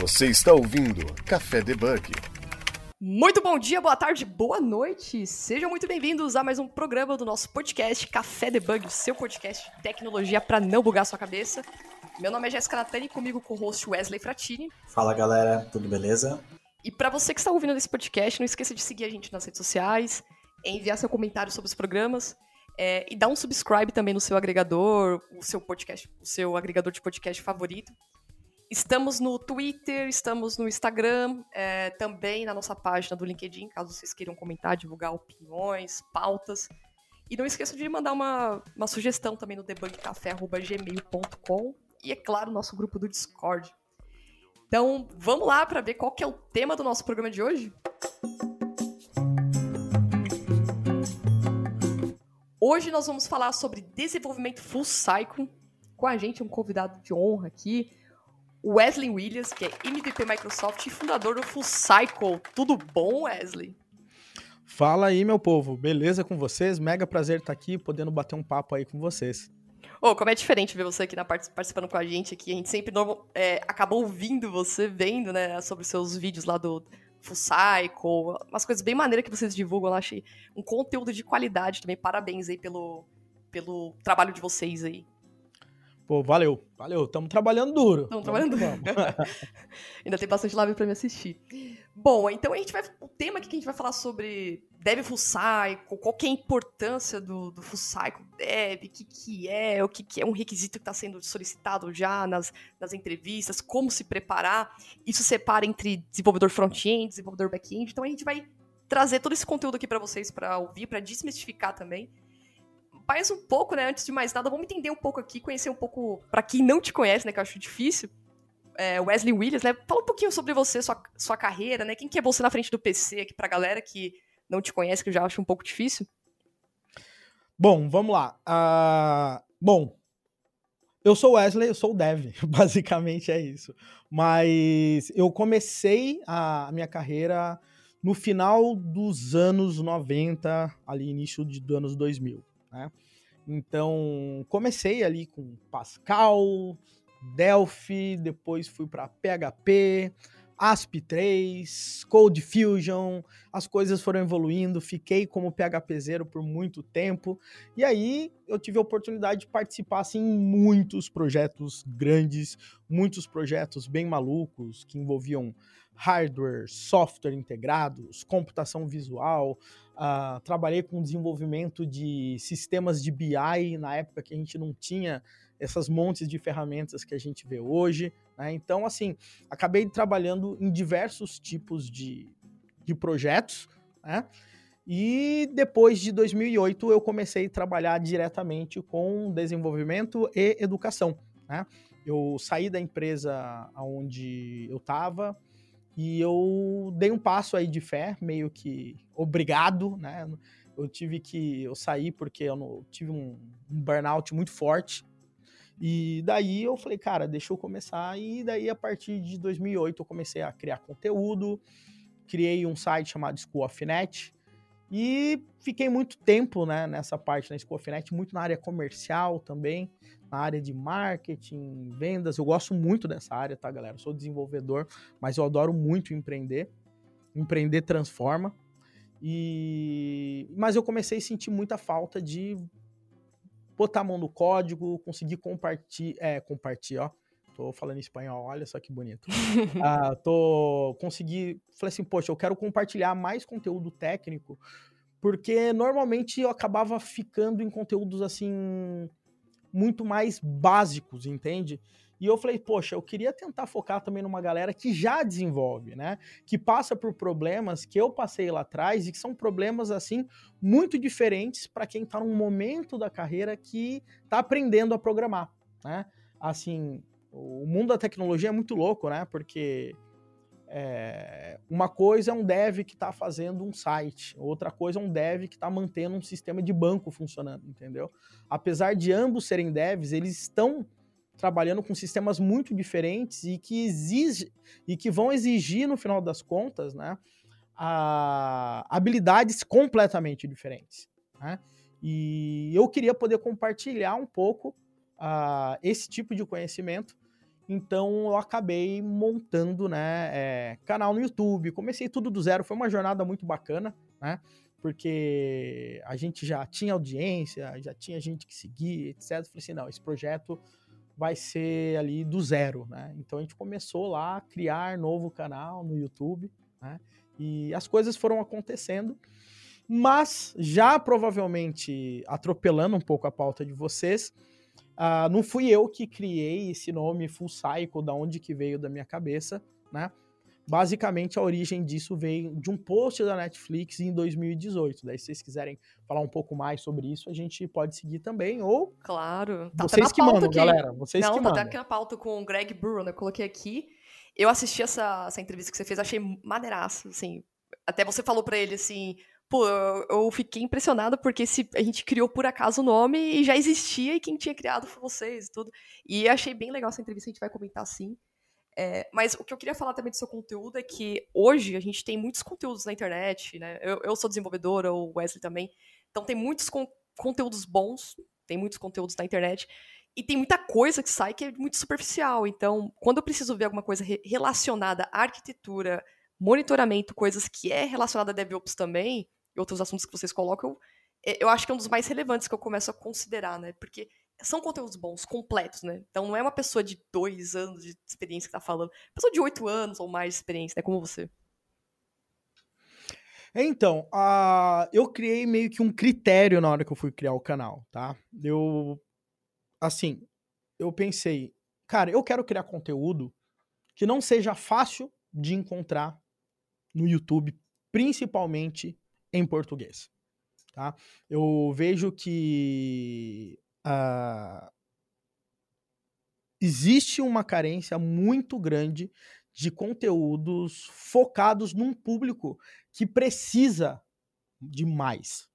Você está ouvindo Café Debug. Muito bom dia, boa tarde, boa noite. Sejam muito bem-vindos a mais um programa do nosso podcast Café Debug, o seu podcast de tecnologia para não bugar sua cabeça. Meu nome é Jéssica Natani, comigo com o host Wesley Fratini. Fala galera, tudo beleza? E para você que está ouvindo esse podcast, não esqueça de seguir a gente nas redes sociais, enviar seu comentário sobre os programas é, e dar um subscribe também no seu agregador, o seu podcast, o seu agregador de podcast favorito. Estamos no Twitter, estamos no Instagram, é, também na nossa página do LinkedIn, caso vocês queiram comentar, divulgar opiniões, pautas. E não esqueça de mandar uma, uma sugestão também no debugcafé.gmail.com e, é claro, nosso grupo do Discord. Então, vamos lá para ver qual que é o tema do nosso programa de hoje? Hoje nós vamos falar sobre desenvolvimento full cycle. Com a gente um convidado de honra aqui, Wesley Williams, que é MVP Microsoft e fundador do Full Cycle. Tudo bom, Wesley? Fala aí, meu povo. Beleza com vocês? Mega prazer estar aqui, podendo bater um papo aí com vocês. Oh, como é diferente ver você aqui na participando com a gente aqui. A gente sempre é, acaba ouvindo você, vendo, né, sobre os seus vídeos lá do Full Cycle, umas coisas bem maneiras que vocês divulgam. Eu achei um conteúdo de qualidade também. Parabéns aí pelo, pelo trabalho de vocês aí. Pô, valeu, valeu. Estamos trabalhando duro. Estamos trabalhando duro. Ainda tem bastante live para me assistir. Bom, então a gente vai. O tema aqui que a gente vai falar sobre Dev Full Cycle, qual que é a importância do, do Full Cycle Dev, o que, que é, o que, que é um requisito que está sendo solicitado já nas, nas entrevistas, como se preparar. Isso separa entre desenvolvedor front-end, desenvolvedor back-end. Então a gente vai trazer todo esse conteúdo aqui para vocês para ouvir, para desmistificar também mais um pouco, né? Antes de mais nada, vamos entender um pouco aqui, conhecer um pouco, para quem não te conhece, né? Que eu acho difícil. É, Wesley Williams, né? Fala um pouquinho sobre você, sua, sua carreira, né? Quem que é você na frente do PC aqui pra galera que não te conhece, que eu já acho um pouco difícil? Bom, vamos lá. Uh, bom, eu sou Wesley, eu sou Dev, basicamente é isso. Mas eu comecei a minha carreira no final dos anos 90, ali início de, dos anos 2000. Né? Então, comecei ali com Pascal, Delphi, depois fui para PHP, ASP3, Code Fusion, as coisas foram evoluindo, fiquei como PHPzero por muito tempo, e aí eu tive a oportunidade de participar assim, em muitos projetos grandes, muitos projetos bem malucos, que envolviam hardware, software integrados, computação visual, Uh, trabalhei com desenvolvimento de sistemas de BI na época que a gente não tinha essas montes de ferramentas que a gente vê hoje. Né? Então, assim, acabei trabalhando em diversos tipos de, de projetos. Né? E depois de 2008 eu comecei a trabalhar diretamente com desenvolvimento e educação. Né? Eu saí da empresa onde eu estava, e eu dei um passo aí de fé, meio que obrigado, né? Eu tive que eu saí porque eu não, tive um, um burnout muito forte. E daí eu falei, cara, deixa eu começar. E daí a partir de 2008 eu comecei a criar conteúdo, criei um site chamado School of Net e fiquei muito tempo né, nessa parte na School of Net, muito na área comercial também na área de marketing, vendas. Eu gosto muito dessa área, tá, galera? Eu sou desenvolvedor, mas eu adoro muito empreender. Empreender transforma. E mas eu comecei a sentir muita falta de botar a mão no código, conseguir compartilhar, é, compartilhar, ó. Tô falando em espanhol, olha só que bonito. ah, tô consegui, falei assim, poxa, eu quero compartilhar mais conteúdo técnico, porque normalmente eu acabava ficando em conteúdos assim muito mais básicos, entende? E eu falei, poxa, eu queria tentar focar também numa galera que já desenvolve, né? Que passa por problemas que eu passei lá atrás e que são problemas, assim, muito diferentes para quem está num momento da carreira que está aprendendo a programar, né? Assim, o mundo da tecnologia é muito louco, né? Porque é, uma coisa é um dev que está fazendo um site, outra coisa é um dev que está mantendo um sistema de banco funcionando, entendeu? Apesar de ambos serem devs, eles estão trabalhando com sistemas muito diferentes e que exige, e que vão exigir no final das contas, né, a, habilidades completamente diferentes. Né? E eu queria poder compartilhar um pouco uh, esse tipo de conhecimento Então eu acabei montando, né, é, canal no YouTube. Comecei tudo do zero, foi uma jornada muito bacana, né? Porque a gente já tinha audiência, já tinha gente que seguia, etc. Eu falei assim, não, esse projeto vai ser ali do zero, né? Então a gente começou lá a criar novo canal no YouTube, né? E as coisas foram acontecendo, mas já provavelmente atropelando um pouco a pauta de vocês, uh, não fui eu que criei esse nome Full Cycle, da onde que veio da minha cabeça, né? Basicamente, a origem disso veio de um post da Netflix em 2018. Daí, se vocês quiserem falar um pouco mais sobre isso, a gente pode seguir também. Ou. Claro. Tá vocês que mandam, aqui. galera. Vocês Não, que tá mandam. até aqui na pauta com o Greg Burrow, né? Eu coloquei aqui. Eu assisti essa, essa entrevista que você fez, achei maneiraço, assim. Até você falou para ele assim. Pô, eu, fiquei impressionado porque a gente criou por acaso o nome e já existia e quem tinha criado foi vocês e tudo. E achei bem legal essa entrevista, a gente vai comentar sim. É, mas o que eu queria falar também do seu conteúdo é que hoje a gente tem muitos conteúdos na internet, né? Eu, eu sou desenvolvedora, o Wesley também. Então tem muitos con conteúdos bons, tem muitos conteúdos na internet. E tem muita coisa que sai que é muito superficial. Então, quando eu preciso ver alguma coisa re relacionada à arquitetura, monitoramento, coisas que é relacionada a DevOps também, outros assuntos que vocês colocam, eu, eu acho que é um dos mais relevantes que eu começo a considerar, né? Porque são conteúdos bons, completos, né? Então não é uma pessoa de dois anos de experiência que tá falando, pessoa de oito anos ou mais de experiência, né? Como você. Então, uh, eu criei meio que um critério na hora que eu fui criar o canal, tá? Eu, assim, eu pensei, cara, eu quero criar conteúdo que não seja fácil de encontrar no YouTube, principalmente em português, tá? Eu vejo que uh, existe uma carência muito grande de conteúdos focados num público que precisa de mais,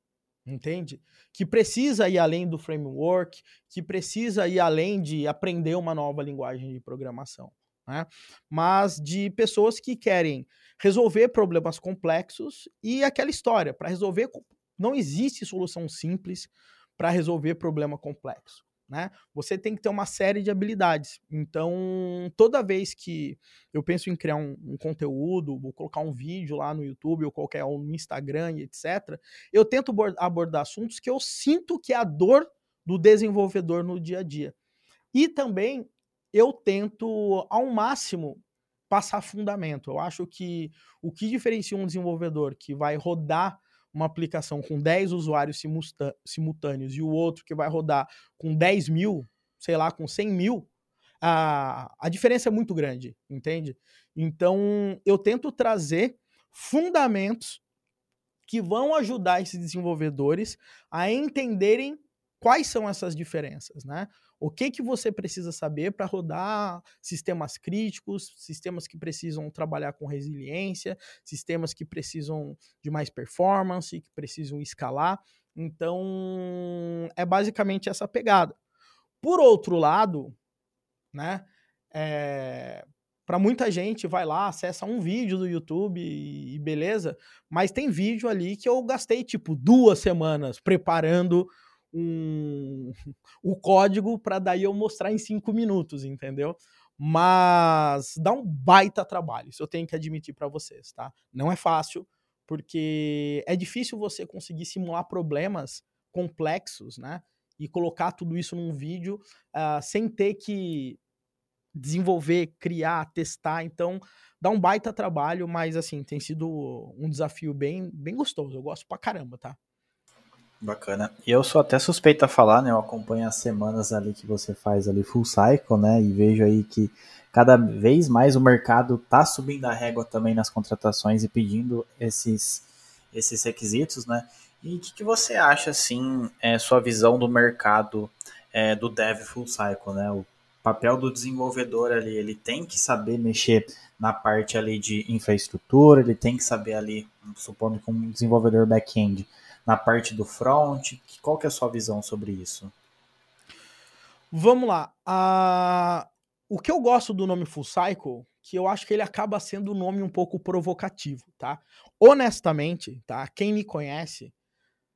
entende? Que precisa ir além do framework, que precisa ir além de aprender uma nova linguagem de programação, né? Mas de pessoas que querem resolver problemas complexos e aquela história, para resolver não existe solução simples, para resolver problema complexo. Né? Você tem que ter uma série de habilidades. Então, toda vez que eu penso em criar um, um conteúdo, vou colocar um vídeo lá no YouTube ou qualquer um no Instagram, etc., eu tento abordar assuntos que eu sinto que é a dor do desenvolvedor no dia a dia. E também eu tento, ao máximo, passar fundamento. Eu acho que o que diferencia um desenvolvedor que vai rodar uma aplicação com 10 usuários simultâneos e o outro que vai rodar com 10 mil, sei lá, com 100 mil, a, a diferença é muito grande, entende? Então, eu tento trazer fundamentos que vão ajudar esses desenvolvedores a entenderem quais são essas diferenças, né? O que que você precisa saber para rodar sistemas críticos, sistemas que precisam trabalhar com resiliência, sistemas que precisam de mais performance, que precisam escalar. Então, é basicamente essa pegada. Por outro lado, né, é, para muita gente vai lá, acessa um vídeo do YouTube e, beleza, mas tem vídeo ali que eu gastei tipo duas semanas preparando um, o código para daí eu mostrar em cinco minutos, entendeu? Mas dá um baita trabalho, isso eu tenho que admitir para vocês, tá? Não é fácil, porque é difícil você conseguir simular problemas complexos, né? E colocar tudo isso num vídeo uh, sem ter que desenvolver, criar, testar. Então, dá um baita trabalho, mas assim, tem sido um desafio bem, bem gostoso. Eu gosto pra caramba, tá? Bacana. E eu sou até suspeito a falar, né? Eu acompanho as semanas ali que você faz ali full cycle, né? E vejo aí que cada vez mais o mercado tá subindo a régua também nas contratações e pedindo esses, esses requisitos, né? E o que, que, você acha, assim, é, sua visão do mercado é, do dev full cycle, né? O papel do desenvolvedor ali, ele tem que saber mexer na parte ali de infraestrutura, ele tem que saber ali, supondo como desenvolvedor back-end, na parte do front? Qual que é a sua visão sobre isso? Vamos lá. Uh, o que eu gosto do nome Full Cycle, que eu acho que ele acaba sendo um nome um pouco provocativo, tá? Honestamente, tá? Quem me conhece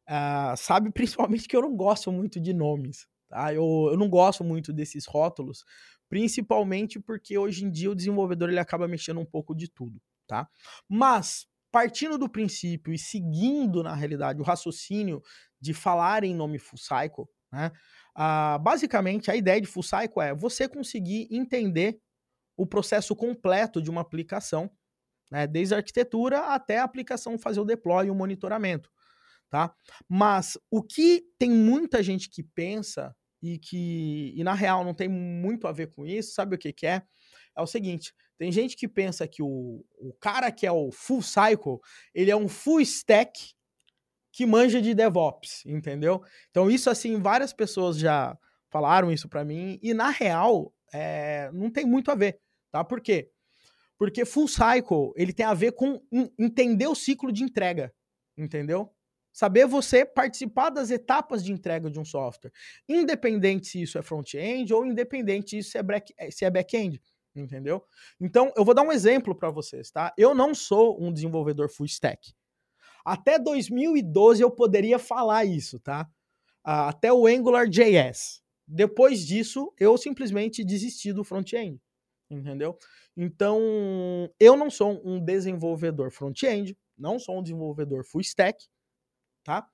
uh, sabe principalmente que eu não gosto muito de nomes, tá? Eu, eu não gosto muito desses rótulos, principalmente porque hoje em dia o desenvolvedor ele acaba mexendo um pouco de tudo, tá? Mas partindo do princípio e seguindo na realidade o raciocínio de falar em nome full cycle, né? Basicamente a ideia de full cycle é você conseguir entender o processo completo de uma aplicação, né? Desde a arquitetura até a aplicação fazer o deploy e o monitoramento, tá? Mas o que tem muita gente que pensa e que e na real não tem muito a ver com isso, sabe o que, que é? É o seguinte: tem gente que pensa que o, o cara que é o full cycle, ele é um full stack que manja de DevOps, entendeu? Então, isso assim, várias pessoas já falaram isso para mim, e na real, é, não tem muito a ver, tá? Por quê? Porque full cycle, ele tem a ver com entender o ciclo de entrega, entendeu? Saber você participar das etapas de entrega de um software. Independente se isso é front-end ou independente se, é back, se é back-end. Entendeu? Então, eu vou dar um exemplo para vocês, tá? Eu não sou um desenvolvedor full stack. Até 2012 eu poderia falar isso, tá? Até o AngularJS. Depois disso, eu simplesmente desisti do front-end, entendeu? Então, eu não sou um desenvolvedor front-end, não sou um desenvolvedor full stack, tá?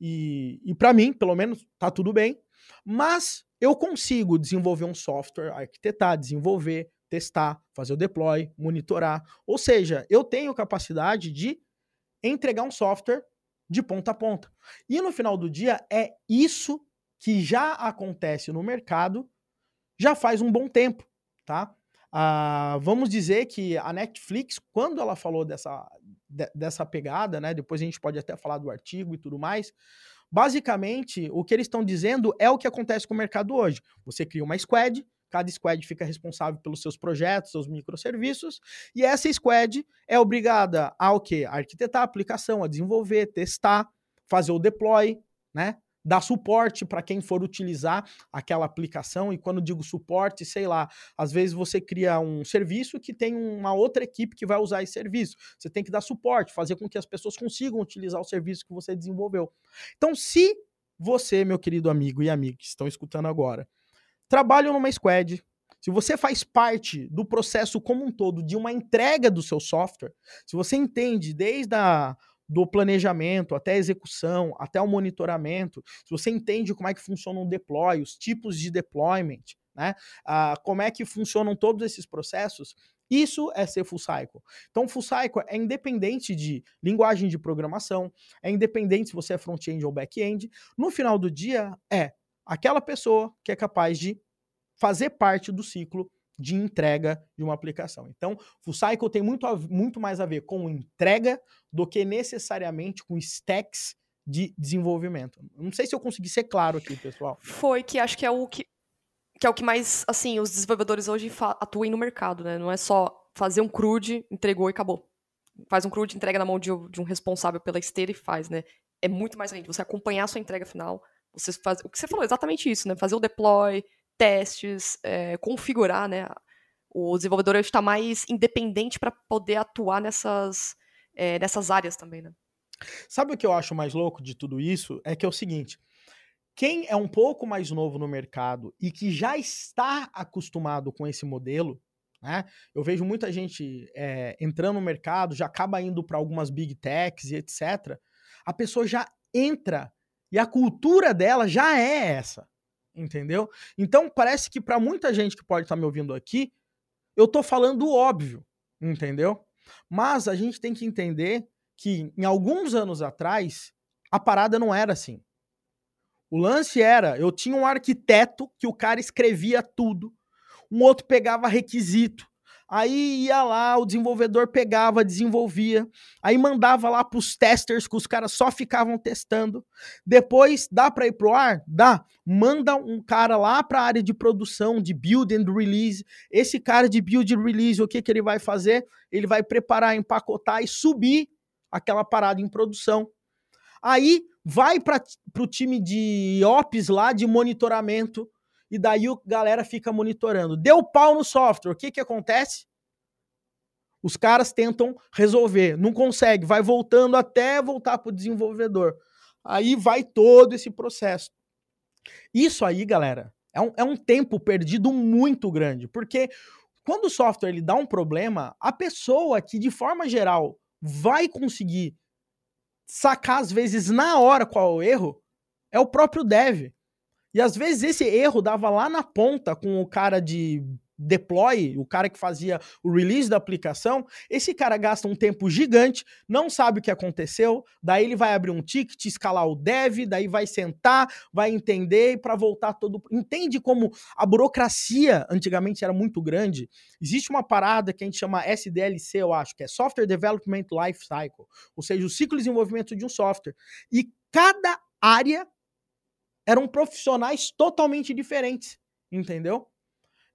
E, e para mim, pelo menos, tá tudo bem. Mas eu consigo desenvolver um software, arquitetar, desenvolver, testar, fazer o deploy, monitorar. Ou seja, eu tenho capacidade de entregar um software de ponta a ponta. E no final do dia, é isso que já acontece no mercado já faz um bom tempo, tá? Ah, vamos dizer que a Netflix, quando ela falou dessa, de, dessa pegada, né? Depois a gente pode até falar do artigo e tudo mais. Basicamente, o que eles estão dizendo é o que acontece com o mercado hoje. Você cria uma squad, cada squad fica responsável pelos seus projetos, seus microserviços, e essa squad é obrigada a o quê? A arquitetar a aplicação, a desenvolver, testar, fazer o deploy, né? dar suporte para quem for utilizar aquela aplicação. E quando digo suporte, sei lá, às vezes você cria um serviço que tem uma outra equipe que vai usar esse serviço. Você tem que dar suporte, fazer com que as pessoas consigam utilizar o serviço que você desenvolveu. Então, se você, meu querido amigo e amiga que estão escutando agora, trabalham numa squad, se você faz parte do processo como um todo de uma entrega do seu software, se você entende desde a do planejamento até a execução, até o monitoramento, se você entende como é que funciona um deploy, os tipos de deployment, né? Como é que funcionam todos esses processos, isso é ser full cycle. Então, full cycle é independente de linguagem de programação, é independente se você é front-end ou back-end. No final do dia, é aquela pessoa que é capaz de fazer parte do ciclo de entrega de uma aplicação. Então, Full Cycle tem muito, muito mais a ver com entrega do que necessariamente com stacks de desenvolvimento. Não sei se eu consegui ser claro aqui, pessoal. Foi que acho que é o que, que é o que mais, assim, os desenvolvedores hoje atuam no mercado, né? Não é só fazer um CRUD, entregou e acabou. Faz um CRUD, entrega na mão de, de um responsável pela esteira e faz, né? É muito mais gente. Você acompanhar a sua entrega final, você faz, o que você falou, exatamente isso, né? Fazer o deploy, testes, é, configurar, né? O desenvolvedor está mais independente para poder atuar nessas, é, nessas áreas também, né? Sabe o que eu acho mais louco de tudo isso? É que é o seguinte: quem é um pouco mais novo no mercado e que já está acostumado com esse modelo, né? Eu vejo muita gente é, entrando no mercado, já acaba indo para algumas big techs e etc. A pessoa já entra e a cultura dela já é essa entendeu? Então parece que para muita gente que pode estar tá me ouvindo aqui, eu tô falando óbvio, entendeu? Mas a gente tem que entender que em alguns anos atrás a parada não era assim. O lance era, eu tinha um arquiteto que o cara escrevia tudo, um outro pegava requisito, Aí ia lá, o desenvolvedor pegava, desenvolvia, aí mandava lá para os testers, que os caras só ficavam testando. Depois, dá para ir pro ar? Dá. Manda um cara lá para a área de produção, de build and release. Esse cara de build and release, o que, que ele vai fazer? Ele vai preparar, empacotar e subir aquela parada em produção. Aí vai para o time de ops lá, de monitoramento e daí o galera fica monitorando. Deu pau no software, o que que acontece? Os caras tentam resolver, não consegue, vai voltando até voltar para o desenvolvedor. Aí vai todo esse processo. Isso aí, galera, É um, é um tempo perdido muito grande, porque quando o software ele dá um problema, a pessoa que de forma geral vai conseguir sacar às vezes na hora qual é o erro é o próprio dev. E às vezes esse erro dava lá na ponta com o cara de deploy, o cara que fazia o release da aplicação, esse cara gasta um tempo gigante, não sabe o que aconteceu, daí ele vai abrir um ticket, escalar o dev, daí vai sentar, vai entender para voltar todo. Entende como a burocracia antigamente era muito grande? Existe uma parada que a gente chama SDLC, eu acho, que é Software Development Life Cycle, ou seja, o ciclo de desenvolvimento de um software. E cada área eram profissionais totalmente diferentes, entendeu?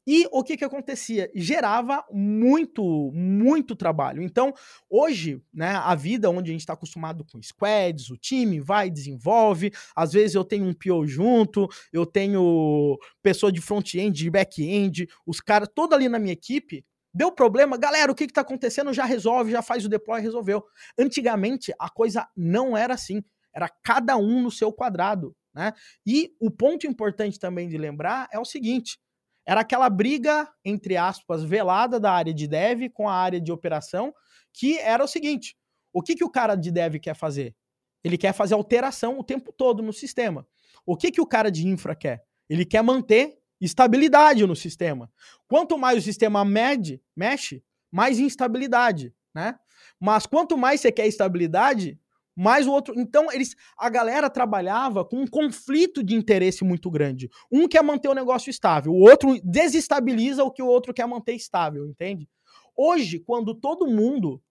E o que que acontecia? Gerava muito, muito trabalho. Então, hoje, né, a vida onde a gente está acostumado com squads, o time vai, desenvolve, às vezes eu tenho um PO junto, eu tenho pessoa de front-end, de back-end, os caras, todo ali na minha equipe, Deu problema, galera, o que está acontecendo? Já resolve, já faz o deploy, resolveu. Antigamente, a coisa não era assim. Era cada um no seu quadrado. Né? E o ponto importante também de lembrar é o seguinte: era aquela briga, entre aspas, velada da área de dev com a área de operação, que era o seguinte: o que, que o cara de dev quer fazer? Ele quer fazer alteração o tempo todo no sistema. O que, que o cara de infra quer? Ele quer manter estabilidade no sistema. Quanto mais o sistema mede, mexe, mais instabilidade, né? Mas quanto mais você quer estabilidade, mais o outro. Então, eles, a galera trabalhava com um conflito de interesse muito grande. Um quer manter o negócio estável, o outro desestabiliza o que o outro quer manter estável, entende? Hoje, quando todo mundo,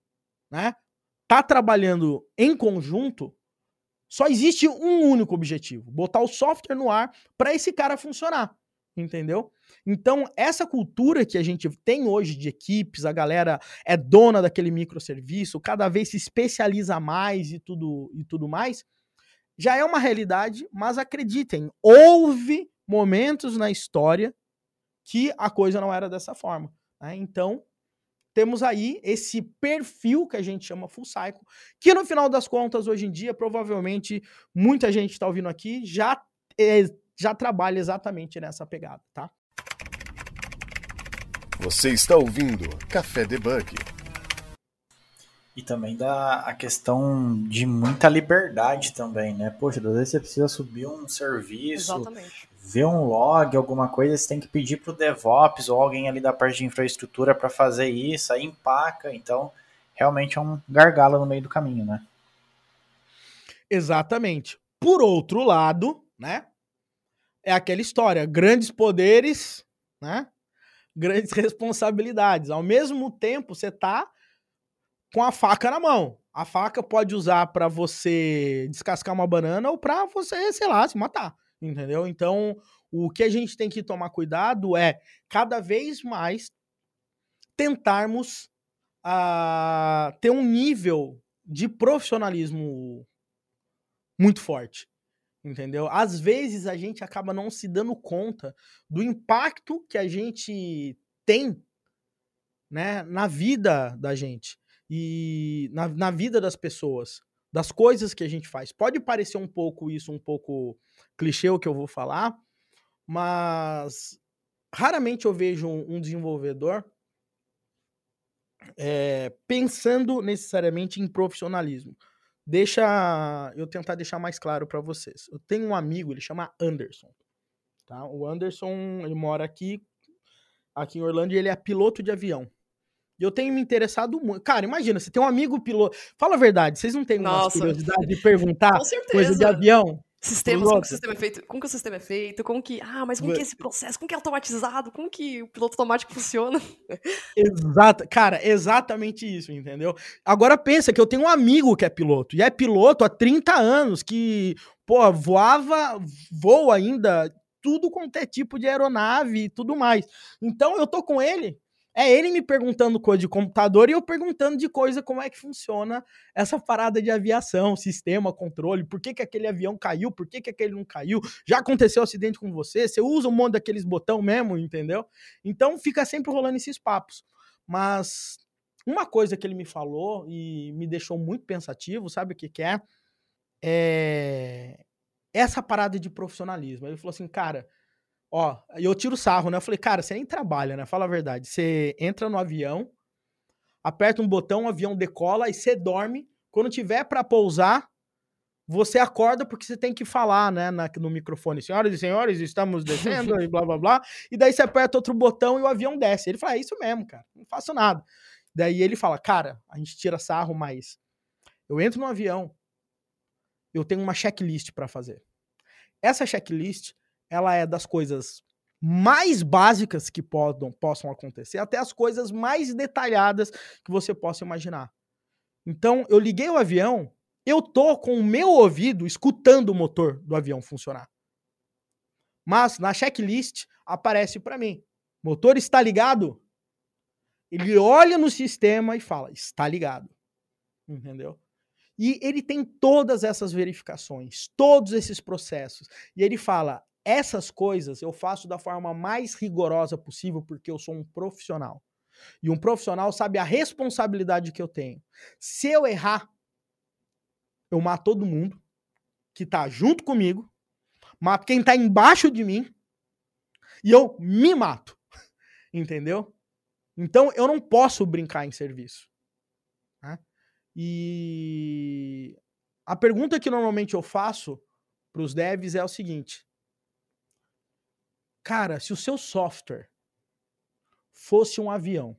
né, tá trabalhando em conjunto, só existe um único objetivo: botar o software no ar para esse cara funcionar entendeu? Então, essa cultura que a gente tem hoje de equipes, a galera é dona daquele microserviço, cada vez se especializa mais e tudo, e tudo mais, já é uma realidade, mas acreditem, houve momentos na história que a coisa não era dessa forma. Né? Então, temos aí esse perfil que a gente chama full cycle, que no final das contas, hoje em dia, provavelmente, muita gente está ouvindo aqui já é, já trabalha exatamente nessa pegada, tá? Você está ouvindo Café Debug. E também dá a questão de muita liberdade também, né? Poxa, às vezes você precisa subir um serviço, Exatamente. ver um log, alguma coisa, você tem que pedir para o DevOps ou alguém ali da parte de infraestrutura para fazer isso, aí empaca, então realmente é um gargalo no meio do caminho, né? Exatamente. Por outro lado, né? É aquela história: grandes poderes, né? Grandes responsabilidades. Ao mesmo tempo, você tá com a faca na mão. A faca pode usar para você descascar uma banana ou para você, sei lá, se matar, entendeu? Então, o que a gente tem que tomar cuidado é cada vez mais tentarmos uh, ter um nível de profissionalismo muito forte entendeu? Às vezes a gente acaba não se dando conta do impacto que a gente tem, né, na vida da gente e na, na vida das pessoas, das coisas que a gente faz. Pode parecer um pouco isso, um pouco clichê o que eu vou falar, mas raramente eu vejo um, desenvolvedor é, pensando necessariamente em profissionalismo. Deixa eu tentar deixar mais claro para vocês. Eu tenho um amigo, ele chama Anderson. Tá? O Anderson, ele mora aqui, aqui em Orlando, e ele é piloto de avião. E eu tenho me interessado muito. Cara, imagina, você tem um amigo piloto. Fala a verdade, vocês não têm uma curiosidade de perguntar coisa de avião? Sistemas, como que o sistema é feito, como que o sistema é feito, como que, ah, mas como que é esse processo, como que é automatizado, como que o piloto automático funciona. Exato, cara, exatamente isso, entendeu? Agora pensa que eu tenho um amigo que é piloto, e é piloto há 30 anos, que, pô, voava, voa ainda, tudo quanto é tipo de aeronave e tudo mais. Então eu tô com ele é ele me perguntando coisa de computador e eu perguntando de coisa como é que funciona essa parada de aviação, sistema, controle, por que, que aquele avião caiu, por que, que aquele não caiu, já aconteceu acidente com você, você usa um monte daqueles botão mesmo, entendeu? Então fica sempre rolando esses papos. Mas uma coisa que ele me falou e me deixou muito pensativo, sabe o que, que é? É essa parada de profissionalismo. Ele falou assim, cara, Ó, e eu tiro sarro, né? Eu falei, cara, você nem trabalha, né? Fala a verdade. Você entra no avião, aperta um botão, o avião decola e você dorme. Quando tiver para pousar, você acorda porque você tem que falar, né, na, no microfone, senhoras e senhores, estamos descendo e blá blá blá. E daí você aperta outro botão e o avião desce. Ele fala, é isso mesmo, cara, não faço nada. Daí ele fala, cara, a gente tira sarro, mas eu entro no avião, eu tenho uma checklist para fazer. Essa checklist, ela é das coisas mais básicas que podam, possam acontecer, até as coisas mais detalhadas que você possa imaginar. Então, eu liguei o avião, eu tô com o meu ouvido escutando o motor do avião funcionar. Mas na checklist aparece para mim: motor está ligado? Ele olha no sistema e fala: está ligado. Entendeu? E ele tem todas essas verificações, todos esses processos. E ele fala: essas coisas eu faço da forma mais rigorosa possível porque eu sou um profissional. E um profissional sabe a responsabilidade que eu tenho. Se eu errar, eu mato todo mundo que tá junto comigo, mato quem tá embaixo de mim e eu me mato. Entendeu? Então eu não posso brincar em serviço. Né? E a pergunta que normalmente eu faço para os devs é o seguinte: Cara, se o seu software fosse um avião,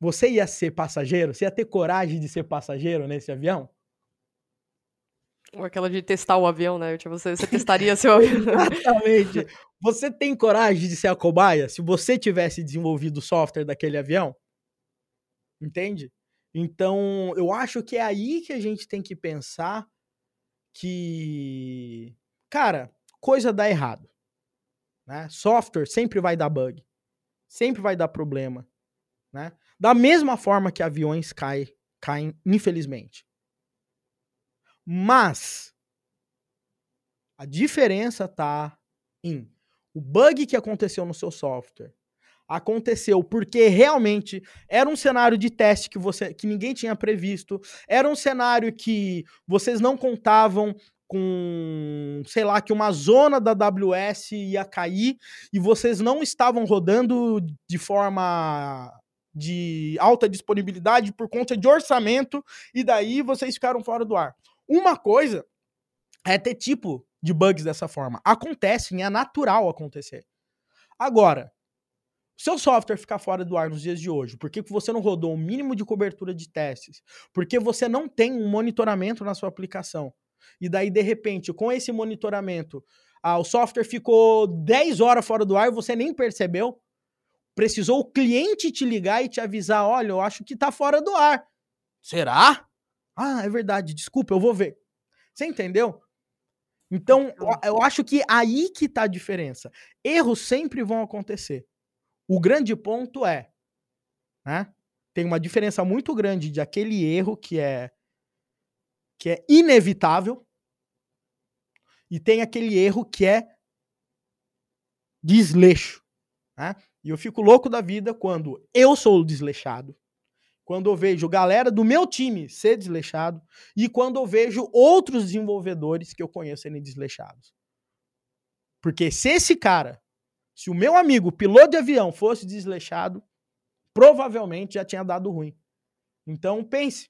você ia ser passageiro? Você ia ter coragem de ser passageiro nesse avião? Ou aquela de testar o avião, né? Tipo, você, você testaria seu avião. Exatamente. Você tem coragem de ser a cobaia se você tivesse desenvolvido o software daquele avião? Entende? Então, eu acho que é aí que a gente tem que pensar que, cara, coisa dá errado. Né? Software sempre vai dar bug, sempre vai dar problema. Né? Da mesma forma que aviões caem, caem infelizmente. Mas a diferença está em o bug que aconteceu no seu software aconteceu porque realmente era um cenário de teste que você que ninguém tinha previsto, era um cenário que vocês não contavam com, sei lá, que uma zona da AWS ia cair e vocês não estavam rodando de forma de alta disponibilidade por conta de orçamento e daí vocês ficaram fora do ar. Uma coisa é ter tipo de bugs dessa forma. Acontece, é natural acontecer. Agora, seu software ficar fora do ar nos dias de hoje, porque você não rodou o mínimo de cobertura de testes, porque você não tem um monitoramento na sua aplicação, e daí, de repente, com esse monitoramento, ah, o software ficou 10 horas fora do ar e você nem percebeu, precisou o cliente te ligar e te avisar: olha, eu acho que tá fora do ar. Será? Ah, é verdade, desculpa, eu vou ver. Você entendeu? Então, eu acho que aí que tá a diferença. Erros sempre vão acontecer. O grande ponto é, né? Tem uma diferença muito grande de aquele erro que é que é inevitável e tem aquele erro que é desleixo, né? E eu fico louco da vida quando eu sou desleixado, quando eu vejo galera do meu time ser desleixado e quando eu vejo outros desenvolvedores que eu conheço serem desleixados. Porque se esse cara se o meu amigo, piloto de avião, fosse desleixado, provavelmente já tinha dado ruim. Então pense,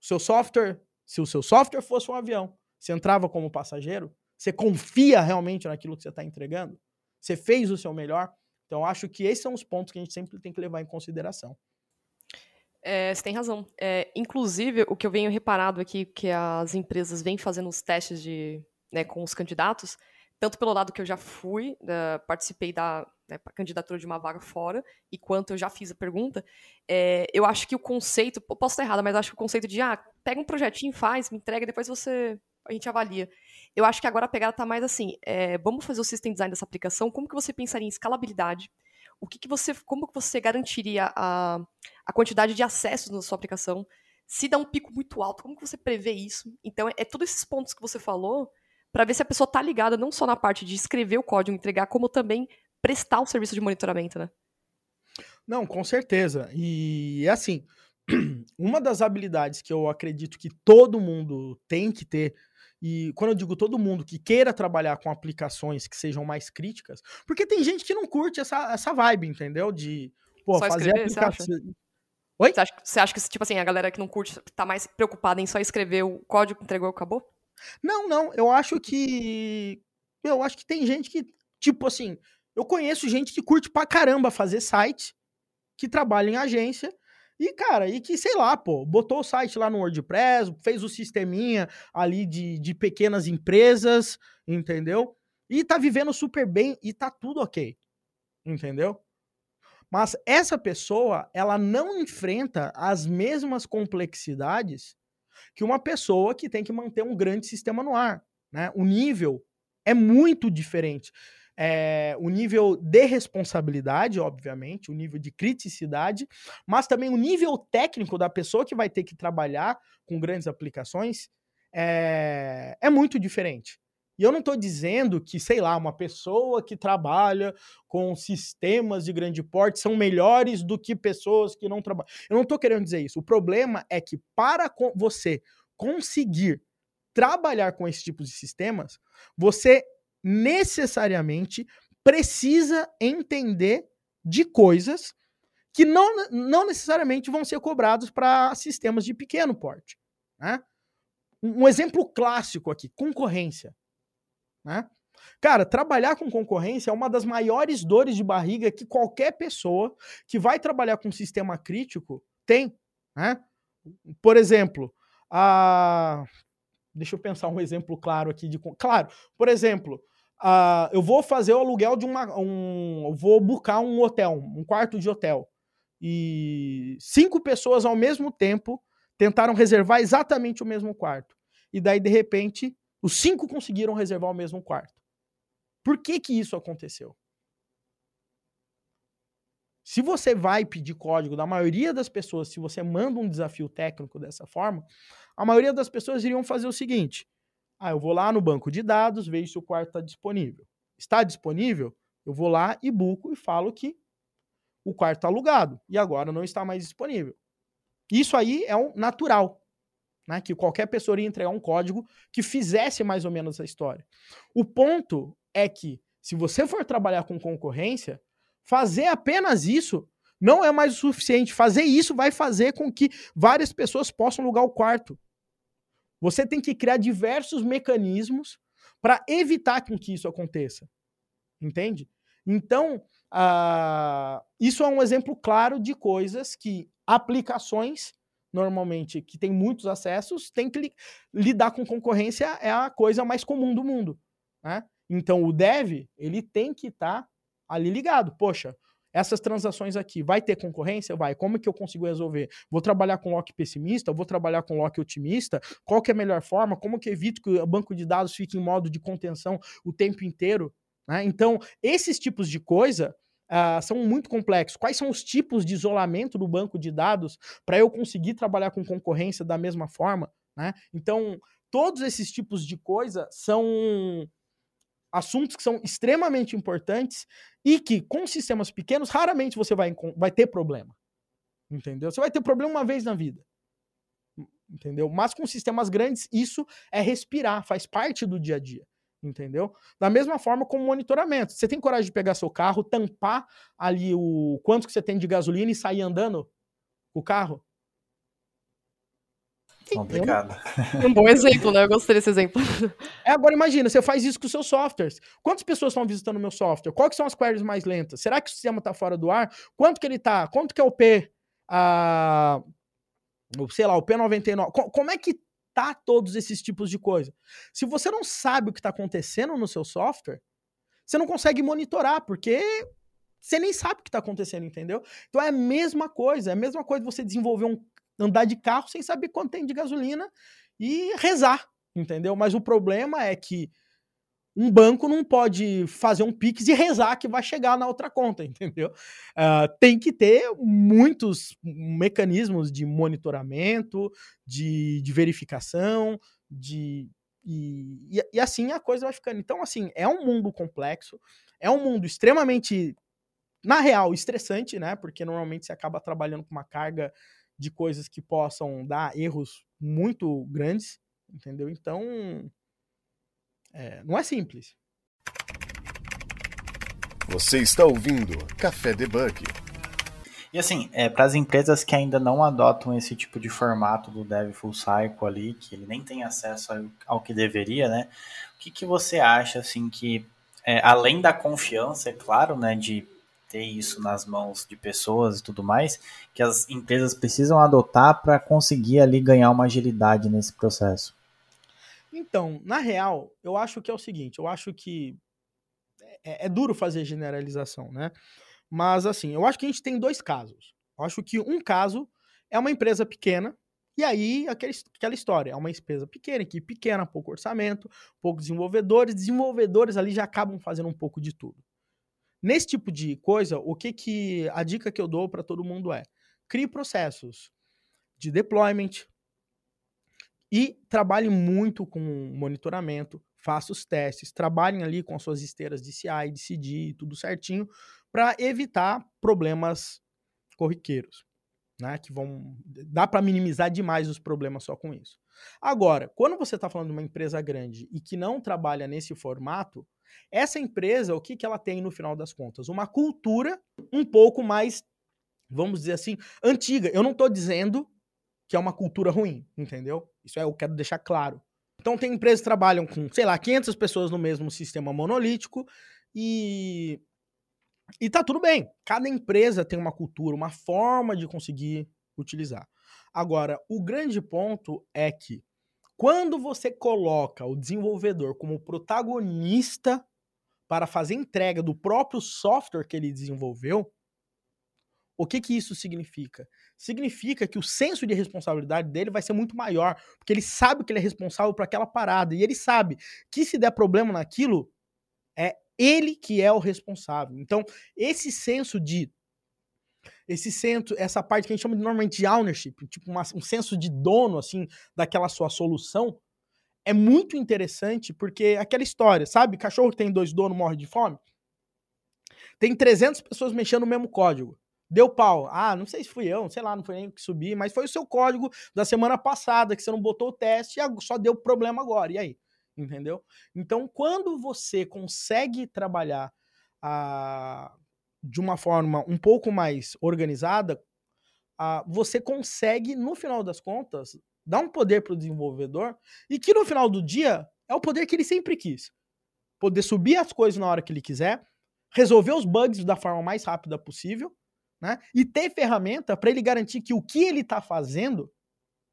seu software, se o seu software fosse um avião, você entrava como passageiro, você confia realmente naquilo que você está entregando? Você fez o seu melhor? Então, acho que esses são os pontos que a gente sempre tem que levar em consideração. É, você tem razão. É, inclusive, o que eu venho reparado aqui, que as empresas vêm fazendo os testes de, né, com os candidatos, tanto pelo lado que eu já fui, participei da né, candidatura de uma vaga fora, e quanto eu já fiz a pergunta, é, eu acho que o conceito, posso estar errada, mas acho que o conceito de, ah, pega um projetinho, faz, me entrega, depois você, a gente avalia. Eu acho que agora a pegada está mais assim, é, vamos fazer o system design dessa aplicação, como que você pensaria em escalabilidade? O que, que você, como que você garantiria a, a quantidade de acessos na sua aplicação? Se dá um pico muito alto, como que você prevê isso? Então, é, é todos esses pontos que você falou, para ver se a pessoa tá ligada não só na parte de escrever o código, entregar, como também prestar o serviço de monitoramento, né? Não, com certeza. E assim, uma das habilidades que eu acredito que todo mundo tem que ter, e quando eu digo todo mundo que queira trabalhar com aplicações que sejam mais críticas, porque tem gente que não curte essa, essa vibe, entendeu? De pô, Só fazer escrever, você acha? aplicação. Oi? Você acha, você acha que, tipo assim, a galera que não curte tá mais preocupada em só escrever o código, entregou, acabou? Não, não, eu acho que. Eu acho que tem gente que, tipo assim, eu conheço gente que curte pra caramba fazer site, que trabalha em agência, e, cara, e que, sei lá, pô, botou o site lá no WordPress, fez o sisteminha ali de, de pequenas empresas, entendeu? E tá vivendo super bem e tá tudo ok, entendeu? Mas essa pessoa, ela não enfrenta as mesmas complexidades que uma pessoa que tem que manter um grande sistema no ar. Né? O nível é muito diferente. É, o nível de responsabilidade, obviamente, o nível de criticidade, mas também o nível técnico da pessoa que vai ter que trabalhar com grandes aplicações é, é muito diferente. E eu não estou dizendo que, sei lá, uma pessoa que trabalha com sistemas de grande porte são melhores do que pessoas que não trabalham. Eu não estou querendo dizer isso. O problema é que para você conseguir trabalhar com esse tipo de sistemas, você necessariamente precisa entender de coisas que não, não necessariamente vão ser cobrados para sistemas de pequeno porte. Né? Um exemplo clássico aqui: concorrência. Né? Cara, trabalhar com concorrência é uma das maiores dores de barriga que qualquer pessoa que vai trabalhar com sistema crítico tem. Né? Por exemplo, a... deixa eu pensar um exemplo claro aqui de. Claro, por exemplo, a... eu vou fazer o aluguel de uma. Um... Eu vou buscar um hotel, um quarto de hotel. E cinco pessoas ao mesmo tempo tentaram reservar exatamente o mesmo quarto. E daí, de repente, os cinco conseguiram reservar o mesmo quarto. Por que que isso aconteceu? Se você vai pedir código da maioria das pessoas, se você manda um desafio técnico dessa forma, a maioria das pessoas iriam fazer o seguinte: ah, eu vou lá no banco de dados, vejo se o quarto está disponível. Está disponível? Eu vou lá e buco e falo que o quarto está alugado e agora não está mais disponível. Isso aí é um natural né, que qualquer pessoa ia entregar um código que fizesse mais ou menos a história. O ponto é que, se você for trabalhar com concorrência, fazer apenas isso não é mais o suficiente. Fazer isso vai fazer com que várias pessoas possam alugar o quarto. Você tem que criar diversos mecanismos para evitar que isso aconteça. Entende? Então, uh, isso é um exemplo claro de coisas que aplicações normalmente, que tem muitos acessos, tem que li lidar com concorrência, é a coisa mais comum do mundo. Né? Então, o dev, ele tem que estar tá ali ligado. Poxa, essas transações aqui, vai ter concorrência? Vai. Como que eu consigo resolver? Vou trabalhar com lock pessimista? Vou trabalhar com lock otimista? Qual que é a melhor forma? Como que evito que o banco de dados fique em modo de contenção o tempo inteiro? Né? Então, esses tipos de coisa uh, são muito complexos. Quais são os tipos de isolamento do banco de dados para eu conseguir trabalhar com concorrência da mesma forma? Né? Então, todos esses tipos de coisa são assuntos que são extremamente importantes e que, com sistemas pequenos, raramente você vai, vai ter problema. Entendeu? Você vai ter problema uma vez na vida. Entendeu? Mas com sistemas grandes, isso é respirar, faz parte do dia a dia entendeu? Da mesma forma como monitoramento. Você tem coragem de pegar seu carro, tampar ali o quanto que você tem de gasolina e sair andando o carro? Complicado. Um bom exemplo, né? Eu gostei desse exemplo. É, agora imagina, você faz isso com os seus softwares. Quantas pessoas estão visitando o meu software? Quais são as queries mais lentas? Será que o sistema está fora do ar? Quanto que ele está? Quanto que é o P? Ah, sei lá, o P99. Como é que detectar todos esses tipos de coisa. Se você não sabe o que está acontecendo no seu software, você não consegue monitorar, porque você nem sabe o que está acontecendo, entendeu? Então é a mesma coisa, é a mesma coisa você desenvolver um andar de carro sem saber quanto tem de gasolina e rezar, entendeu? Mas o problema é que um banco não pode fazer um Pix e rezar que vai chegar na outra conta, entendeu? Uh, tem que ter muitos mecanismos de monitoramento, de, de verificação, de. E, e, e, assim a coisa vai ficando. Então, assim, é um mundo complexo, é um mundo extremamente, na real, estressante, né? Porque normalmente você acaba trabalhando com uma carga de coisas que possam dar erros muito grandes, entendeu? Então, é, não é simples. Você está ouvindo Café Debug. E assim, é, para as empresas que ainda não adotam esse tipo de formato do Dev Full Cycle ali, que ele nem tem acesso ao, ao que deveria, né? O que, que você acha, assim, que é, além da confiança, é claro, né, de ter isso nas mãos de pessoas e tudo mais, que as empresas precisam adotar para conseguir ali ganhar uma agilidade nesse processo? Então, na real, eu acho que é o seguinte, eu acho que é, é duro fazer generalização, né? Mas assim, eu acho que a gente tem dois casos. Eu acho que um caso é uma empresa pequena, e aí aquele, aquela história, é uma empresa pequena, equipe pequena, pouco orçamento, poucos desenvolvedores, desenvolvedores ali já acabam fazendo um pouco de tudo. Nesse tipo de coisa, o que que a dica que eu dou para todo mundo é: crie processos de deployment e trabalhe muito com monitoramento, faça os testes, trabalhem ali com as suas esteiras de CI, de CD, tudo certinho, para evitar problemas corriqueiros, né? Que vão dá para minimizar demais os problemas só com isso. Agora, quando você está falando de uma empresa grande e que não trabalha nesse formato, essa empresa, o que, que ela tem no final das contas? Uma cultura um pouco mais, vamos dizer assim, antiga. Eu não estou dizendo que é uma cultura ruim, entendeu? Isso é, eu quero deixar claro. Então, tem empresas que trabalham com, sei lá, 500 pessoas no mesmo sistema monolítico e e tá tudo bem. Cada empresa tem uma cultura, uma forma de conseguir utilizar. Agora, o grande ponto é que quando você coloca o desenvolvedor como protagonista para fazer entrega do próprio software que ele desenvolveu, o que que isso significa? Significa que o senso de responsabilidade dele vai ser muito maior, porque ele sabe que ele é responsável por aquela parada e ele sabe que se der problema naquilo, é ele que é o responsável. Então, esse senso de esse senso, essa parte que a gente chama normalmente de ownership, tipo uma, um senso de dono assim daquela sua solução, é muito interessante porque aquela história, sabe? Cachorro que tem dois donos morre de fome. Tem 300 pessoas mexendo no mesmo código. Deu pau. Ah, não sei se fui eu, sei lá, não foi nem que subi, mas foi o seu código da semana passada que você não botou o teste e só deu problema agora. E aí? entendeu? Então, quando você consegue trabalhar ah, de uma forma um pouco mais organizada, ah, você consegue, no final das contas, dar um poder para o desenvolvedor e que no final do dia é o poder que ele sempre quis. Poder subir as coisas na hora que ele quiser, resolver os bugs da forma mais rápida possível, né? E ter ferramenta para ele garantir que o que ele está fazendo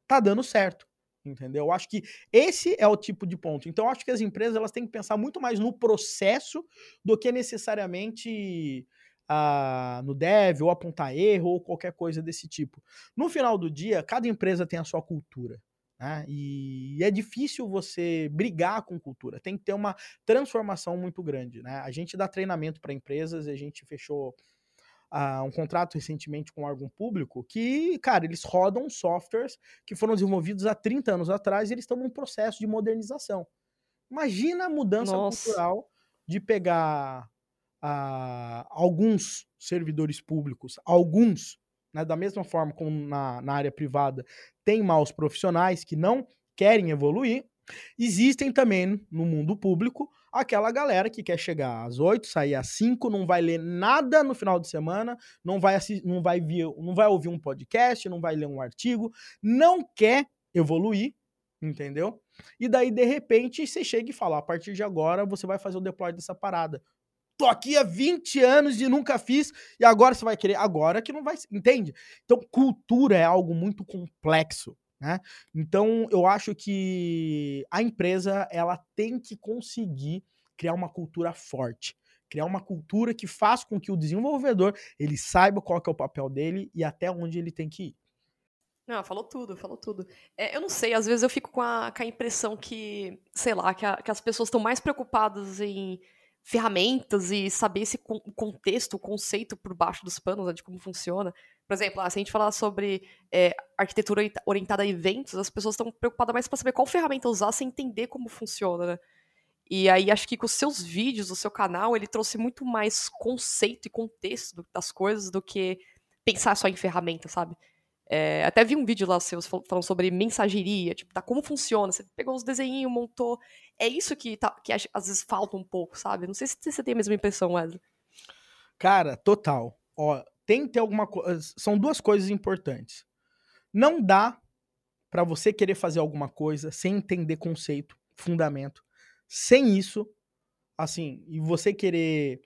tá dando certo entendeu? Eu acho que esse é o tipo de ponto. Então, eu acho que as empresas elas têm que pensar muito mais no processo do que necessariamente ah, no dev, ou apontar erro, ou qualquer coisa desse tipo. No final do dia, cada empresa tem a sua cultura. Né? E é difícil você brigar com cultura. Tem que ter uma transformação muito grande. Né? A gente dá treinamento para empresas, a gente fechou uh, um contrato recentemente com um órgão público que, cara, eles rodam softwares que foram desenvolvidos há 30 anos atrás e eles estão num processo de modernização. Imagina a mudança Nossa. cultural de pegar uh, alguns servidores públicos, alguns, né, da mesma forma como na, na área privada, tem maus profissionais que não querem evoluir, existem também no mundo público aquela galera que quer chegar às 8, sair às 5, não vai ler nada no final de semana, não vai, não vai, vir, não vai ouvir um podcast, não vai ler um artigo, não quer evoluir, entendeu? E daí, de repente, você chega e fala: a partir de agora você vai fazer o deploy dessa parada. Tô aqui há 20 anos e nunca fiz, e agora você vai querer. Agora que não vai. Entende? Então, cultura é algo muito complexo. Né? Então, eu acho que a empresa ela tem que conseguir criar uma cultura forte, criar uma cultura que faz com que o desenvolvedor ele saiba qual é o papel dele e até onde ele tem que ir. Não, falou tudo, falou tudo. É, eu não sei, às vezes eu fico com a, com a impressão que, sei lá, que, a, que as pessoas estão mais preocupadas em ferramentas e saber esse contexto, o conceito por baixo dos panos, né, de como funciona. Por exemplo, ah, se a gente falar sobre é, arquitetura orientada a eventos, as pessoas estão preocupadas mais para saber qual ferramenta usar sem entender como funciona, né? E aí acho que com os seus vídeos, o seu canal, ele trouxe muito mais conceito e contexto das coisas do que pensar só em ferramenta, sabe? É, até vi um vídeo lá seus falando sobre mensageria, tipo, tá, como funciona. Você pegou os desenhinhos, montou. É isso que, tá, que às vezes falta um pouco, sabe? Não sei se você tem a mesma impressão, Wesley. Cara, total. Ó, tem que ter alguma coisa. São duas coisas importantes. Não dá para você querer fazer alguma coisa sem entender conceito, fundamento. Sem isso, assim, e você querer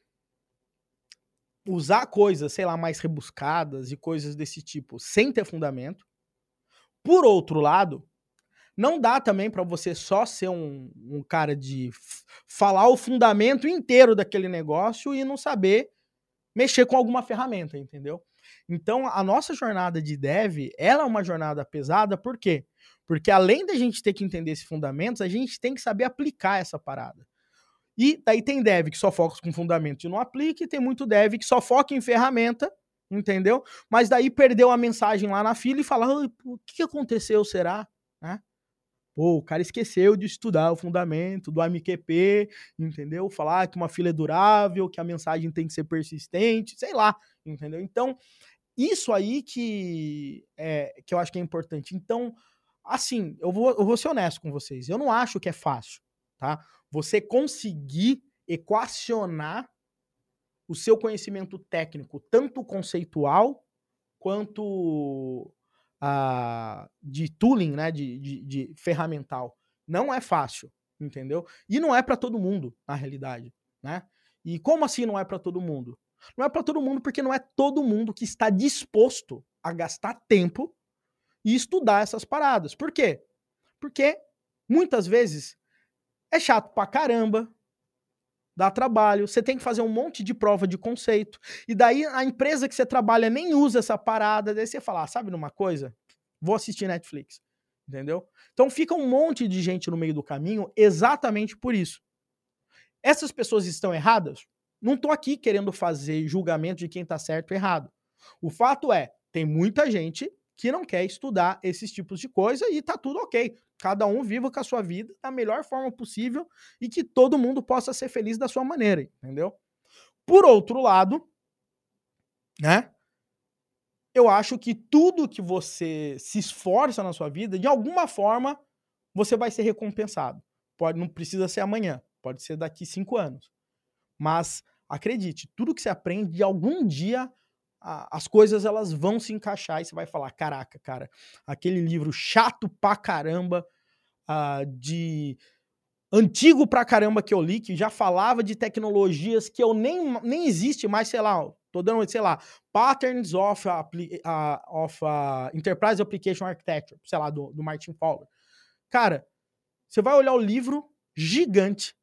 usar coisas, sei lá, mais rebuscadas e coisas desse tipo sem ter fundamento. Por outro lado, não dá também para você só ser um, um cara de falar o fundamento inteiro daquele negócio e não saber mexer com alguma ferramenta, entendeu? Então, a nossa jornada de dev, ela é uma jornada pesada, por quê? Porque além da gente ter que entender esses fundamentos, a gente tem que saber aplicar essa parada. E daí tem dev que só foca com fundamento e não aplica, e tem muito dev que só foca em ferramenta, entendeu? Mas daí perdeu a mensagem lá na fila e fala: o que aconteceu, será? Pô, o cara esqueceu de estudar o fundamento do AMQP, entendeu? Falar que uma fila é durável, que a mensagem tem que ser persistente, sei lá, entendeu? Então, isso aí que, é, que eu acho que é importante. Então, assim, eu vou, eu vou ser honesto com vocês. Eu não acho que é fácil, tá? Você conseguir equacionar o seu conhecimento técnico, tanto conceitual quanto uh, de tooling, né, de, de, de, ferramental. Não é fácil, entendeu? E não é para todo mundo, na realidade, né? E como assim não é para todo mundo? Não é para todo mundo porque não é todo mundo que está disposto a gastar tempo e estudar essas paradas. Por quê? Porque muitas vezes é chato pra caramba, dá trabalho, você tem que fazer um monte de prova de conceito. E daí a empresa que você trabalha nem usa essa parada, daí você fala, ah, sabe numa coisa? Vou assistir Netflix. Entendeu? Então fica um monte de gente no meio do caminho exatamente por isso. Essas pessoas estão erradas? Não estou aqui querendo fazer julgamento de quem está certo ou errado. O fato é, tem muita gente que não quer estudar esses tipos de coisa e tá tudo ok. Cada um viva com a sua vida da melhor forma possível e que todo mundo possa ser feliz da sua maneira, entendeu? Por outro lado, né? Eu acho que tudo que você se esforça na sua vida, de alguma forma, você vai ser recompensado. Pode, não precisa ser amanhã, pode ser daqui cinco anos. Mas acredite, tudo que você aprende, de algum dia as coisas elas vão se encaixar e você vai falar: caraca, cara, aquele livro chato pra caramba, uh, de antigo pra caramba que eu li, que já falava de tecnologias que eu nem, nem existe mais, sei lá, tô dando, sei lá, Patterns of, of Enterprise Application Architecture, sei lá, do, do Martin Fowler. Cara, você vai olhar o livro gigante,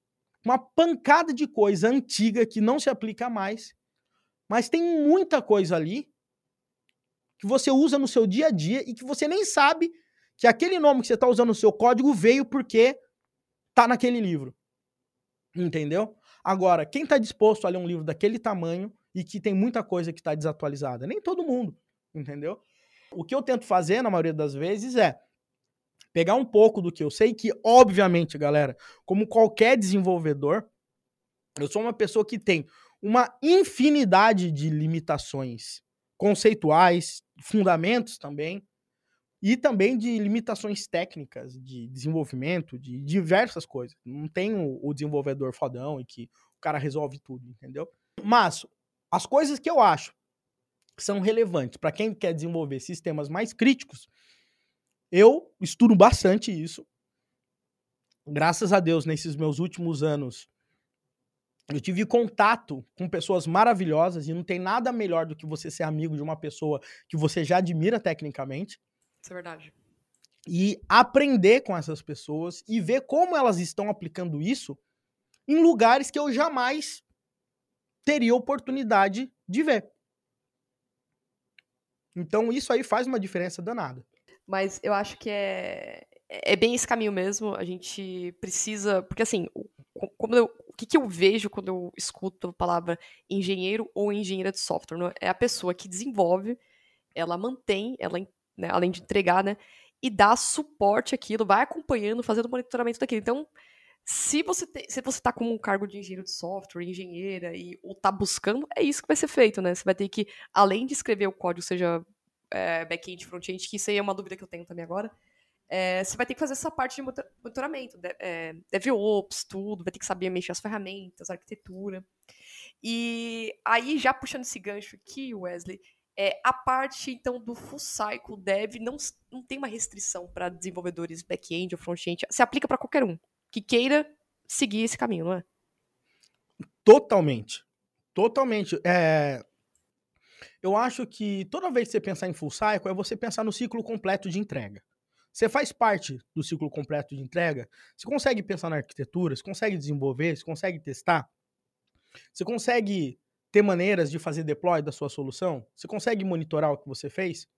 uma pancada de coisa antiga que não se aplica mais, mas tem muita coisa ali que você usa no seu dia a dia e que você nem sabe que aquele nome que você está usando no seu código veio porque tá naquele livro. Entendeu? Agora, quem está disposto a ler um livro daquele tamanho e que tem muita coisa que está desatualizada? Nem todo mundo, entendeu? O que eu tento fazer, na maioria das vezes, é pegar um pouco do que eu sei, que, obviamente, galera, como qualquer desenvolvedor, eu sou uma pessoa que tem uma infinidade de limitações conceituais, fundamentos também, e também de limitações técnicas de desenvolvimento, de diversas coisas. Não tem o, desenvolvedor fodão e que o cara resolve tudo, entendeu? Mas as coisas que eu acho são relevantes para quem quer desenvolver sistemas mais críticos, eu estudo bastante isso. Graças a Deus, nesses meus últimos anos, eu tive contato com pessoas maravilhosas e não tem nada melhor do que você ser amigo de uma pessoa que você já admira tecnicamente. Isso é verdade. E aprender com essas pessoas e ver como elas estão aplicando isso em lugares que eu jamais teria oportunidade de ver. Então isso aí faz uma diferença danada. Mas eu acho que é, é bem esse caminho mesmo. A gente precisa. Porque assim, como eu, o que, que, eu vejo quando eu escuto a palavra engenheiro ou engenheira de software? Né? É a pessoa que desenvolve, ela mantém, ela, né, além de entregar, né, e dá suporte àquilo, vai acompanhando, fazendo monitoramento daquilo. Então, se você te, se você está com um cargo de engenheiro de software, engenheira, e, ou está buscando, é isso que vai ser feito, né? Você vai ter que, além de escrever o código, seja é, back-end front-end, que isso aí é uma dúvida que eu tenho também agora. É, você vai ter que fazer essa parte de monitoramento, é, DevOps, tudo, vai ter que saber mexer as ferramentas, arquitetura. E aí, já puxando esse gancho aqui, Wesley, é, a parte, então, do full cycle dev não, não tem uma restrição para desenvolvedores back-end ou front-end. Se aplica para qualquer um que queira seguir esse caminho, não é? Totalmente. Totalmente. É... Eu acho que toda vez que você pensar em full cycle, é você pensar no ciclo completo de entrega. Você faz parte do ciclo completo de entrega, você consegue pensar na arquitetura, você consegue desenvolver, você consegue testar, você consegue ter maneiras de fazer deploy da sua solução, você consegue monitorar o que você fez.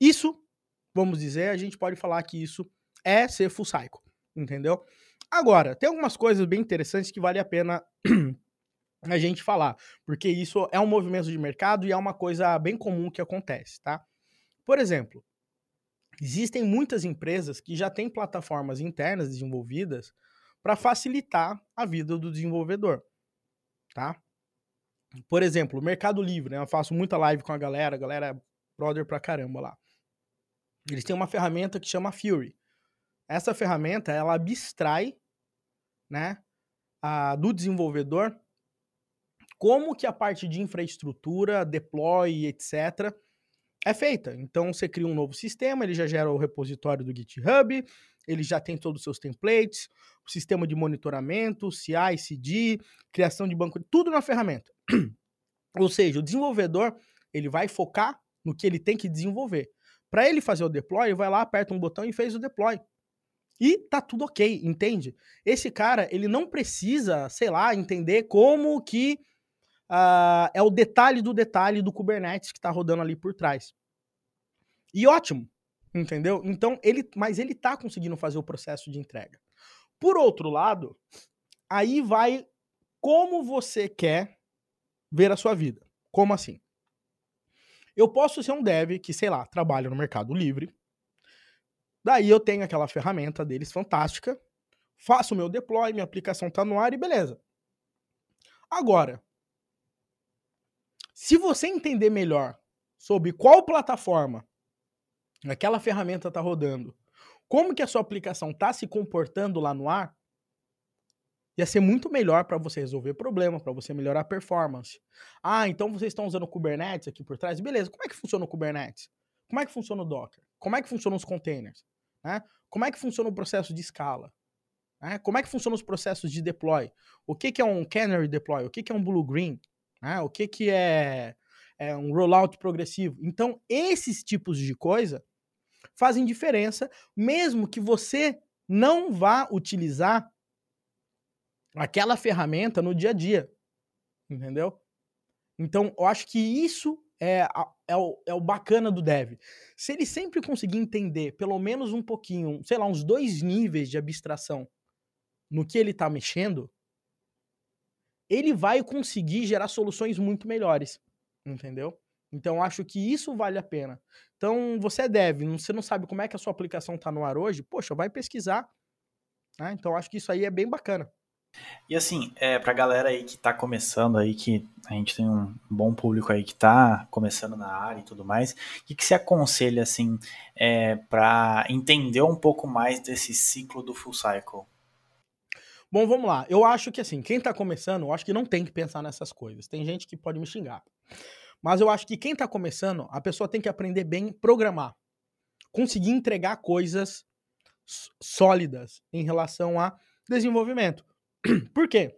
Isso, vamos dizer, a gente pode falar que isso é ser full cycle, entendeu? Agora, tem algumas coisas bem interessantes que vale a pena a gente falar, porque isso é um movimento de mercado e é uma coisa bem comum que acontece, tá? Por exemplo, existem muitas empresas que já têm plataformas internas desenvolvidas para facilitar a vida do desenvolvedor, tá? Por exemplo, o Mercado Livre, né? Eu faço muita live com a galera, a galera é brother pra caramba lá. Eles têm uma ferramenta que chama Fury. Essa ferramenta, ela abstrai, né, a, do desenvolvedor como que a parte de infraestrutura, deploy, etc., é feita. Então você cria um novo sistema, ele já gera o repositório do GitHub, ele já tem todos os seus templates, o sistema de monitoramento, CI, CD, criação de banco, tudo na ferramenta. Ou seja, o desenvolvedor ele vai focar no que ele tem que desenvolver. Para ele fazer o deploy, ele vai lá, aperta um botão e fez o deploy. E tá tudo ok, entende? Esse cara, ele não precisa, sei lá, entender como que uh, é o detalhe do detalhe do Kubernetes que está rodando ali por trás. E ótimo, entendeu? Então, ele, mas ele está conseguindo fazer o processo de entrega. Por outro lado, aí vai como você quer ver a sua vida. Como assim? Eu posso ser um dev que, sei lá, trabalha no Mercado Livre. Daí eu tenho aquela ferramenta deles fantástica, faço o meu deploy, minha aplicação está no ar e beleza. Agora, se você entender melhor sobre qual plataforma aquela ferramenta está rodando, como que a sua aplicação está se comportando lá no ar, ia ser muito melhor para você resolver problema, para você melhorar a performance. Ah, então vocês estão usando o Kubernetes aqui por trás? Beleza, como é que funciona o Kubernetes? Como é que funciona o Docker? Como é que funcionam os containers? Né? Como é que funciona o processo de escala? Né? Como é que funcionam os processos de deploy? O que, que é um canary deploy? O que, que é um blue-green? Né? O que, que é, é um rollout progressivo? Então, esses tipos de coisa fazem diferença, mesmo que você não vá utilizar aquela ferramenta no dia a dia. Entendeu? Então, eu acho que isso é, é, o, é o bacana do dev. Se ele sempre conseguir entender pelo menos um pouquinho, sei lá, uns dois níveis de abstração no que ele está mexendo, ele vai conseguir gerar soluções muito melhores, entendeu? Então acho que isso vale a pena. Então você é dev, você não sabe como é que a sua aplicação está no ar hoje, poxa, vai pesquisar. Né? Então acho que isso aí é bem bacana. E assim, é, pra galera aí que tá começando aí, que a gente tem um bom público aí que tá começando na área e tudo mais, o que, que se aconselha, assim, é, para entender um pouco mais desse ciclo do full cycle? Bom, vamos lá. Eu acho que assim, quem tá começando, eu acho que não tem que pensar nessas coisas. Tem gente que pode me xingar. Mas eu acho que quem tá começando, a pessoa tem que aprender bem programar. Conseguir entregar coisas sólidas em relação a desenvolvimento. Por quê?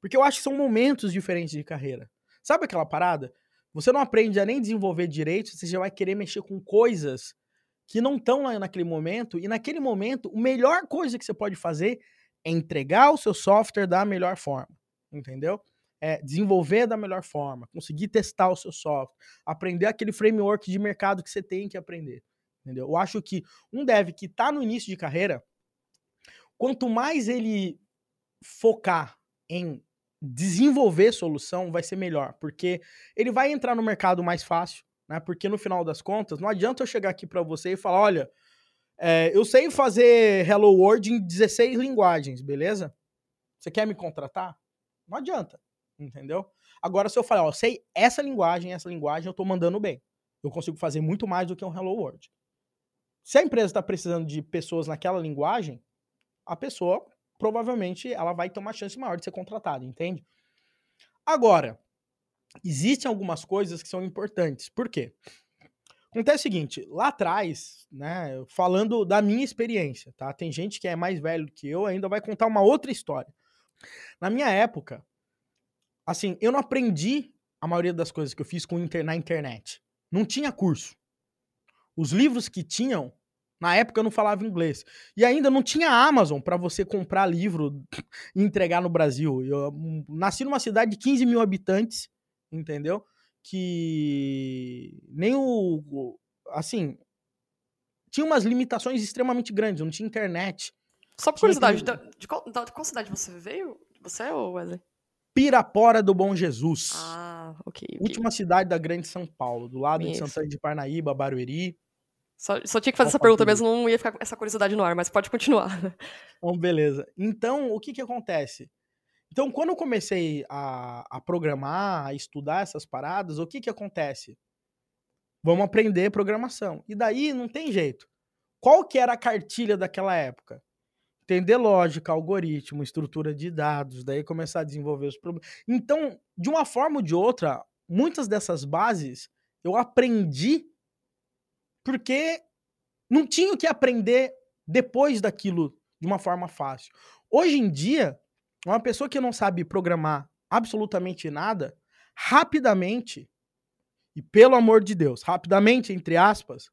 Porque eu acho que são momentos diferentes de carreira. Sabe aquela parada? Você não aprende a nem desenvolver direito, você já vai querer mexer com coisas que não estão lá naquele momento, e naquele momento, a melhor coisa que você pode fazer é entregar o seu software da melhor forma, entendeu? É desenvolver da melhor forma, conseguir testar o seu software, aprender aquele framework de mercado que você tem que aprender, entendeu? Eu acho que um dev que está no início de carreira, quanto mais ele focar em desenvolver solução, vai ser melhor, porque ele vai entrar no mercado mais fácil, né? Porque no final das contas, não adianta eu chegar aqui para você e falar, olha, é, eu sei fazer Hello World em 16 linguagens, beleza? Você quer me contratar? Não adianta, entendeu? Agora, se eu falar, ó, sei essa linguagem, essa linguagem, eu tô mandando bem. eu consigo fazer muito mais do que um Hello World. Se a empresa está precisando de pessoas naquela linguagem, a pessoa provavelmente ela vai ter uma chance maior de ser contratada, entende? Agora, existem algumas coisas que são importantes. Por quê? Acontece o seguinte, lá atrás, né, falando da minha experiência, tá? Tem gente que é mais velho que eu, ainda vai contar uma outra história. Na minha época, assim, eu não aprendi a maioria das coisas que eu fiz com inter, na internet. Não tinha curso. Os livros que tinham, na época eu não falava inglês. E ainda não tinha Amazon para você comprar livro e entregar no Brasil. Eu hum, nasci numa cidade de 15 mil habitantes, entendeu? Que nem o. Assim. Tinha umas limitações extremamente grandes, não tinha internet. Só por curiosidade, de, qual, de qual cidade você veio? Você é o Wesley? Pirapora do Bom Jesus. Ah, ok. Última cidade da Grande São Paulo, do lado Isso. de Santana de Parnaíba, Barueri. Só, só tinha que fazer essa pergunta mesmo, não ia ficar essa curiosidade no ar, mas pode continuar. Bom, beleza. Então, o que que acontece? Então, quando eu comecei a, a programar, a estudar essas paradas, o que que acontece? Vamos aprender programação. E daí não tem jeito. Qual que era a cartilha daquela época? Entender lógica, algoritmo, estrutura de dados, daí começar a desenvolver os problemas. Então, de uma forma ou de outra, muitas dessas bases eu aprendi porque não tinha o que aprender depois daquilo de uma forma fácil. Hoje em dia, uma pessoa que não sabe programar absolutamente nada, rapidamente, e pelo amor de Deus, rapidamente, entre aspas,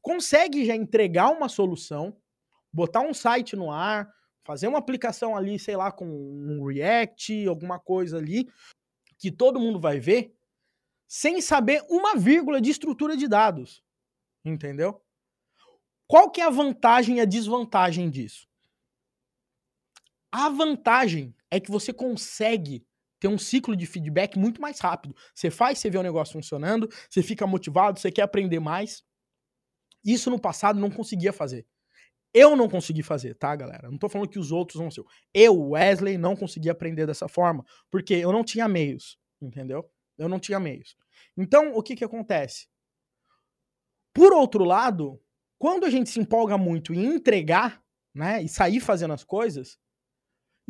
consegue já entregar uma solução, botar um site no ar, fazer uma aplicação ali, sei lá, com um React, alguma coisa ali, que todo mundo vai ver, sem saber uma vírgula de estrutura de dados. Entendeu? Qual que é a vantagem e a desvantagem disso? A vantagem é que você consegue ter um ciclo de feedback muito mais rápido. Você faz, você vê o negócio funcionando, você fica motivado, você quer aprender mais. Isso no passado não conseguia fazer. Eu não consegui fazer, tá, galera? Não tô falando que os outros não sei. Eu, Wesley, não consegui aprender dessa forma, porque eu não tinha meios, entendeu? Eu não tinha meios. Então, o que que acontece? Por outro lado, quando a gente se empolga muito em entregar, né, e sair fazendo as coisas,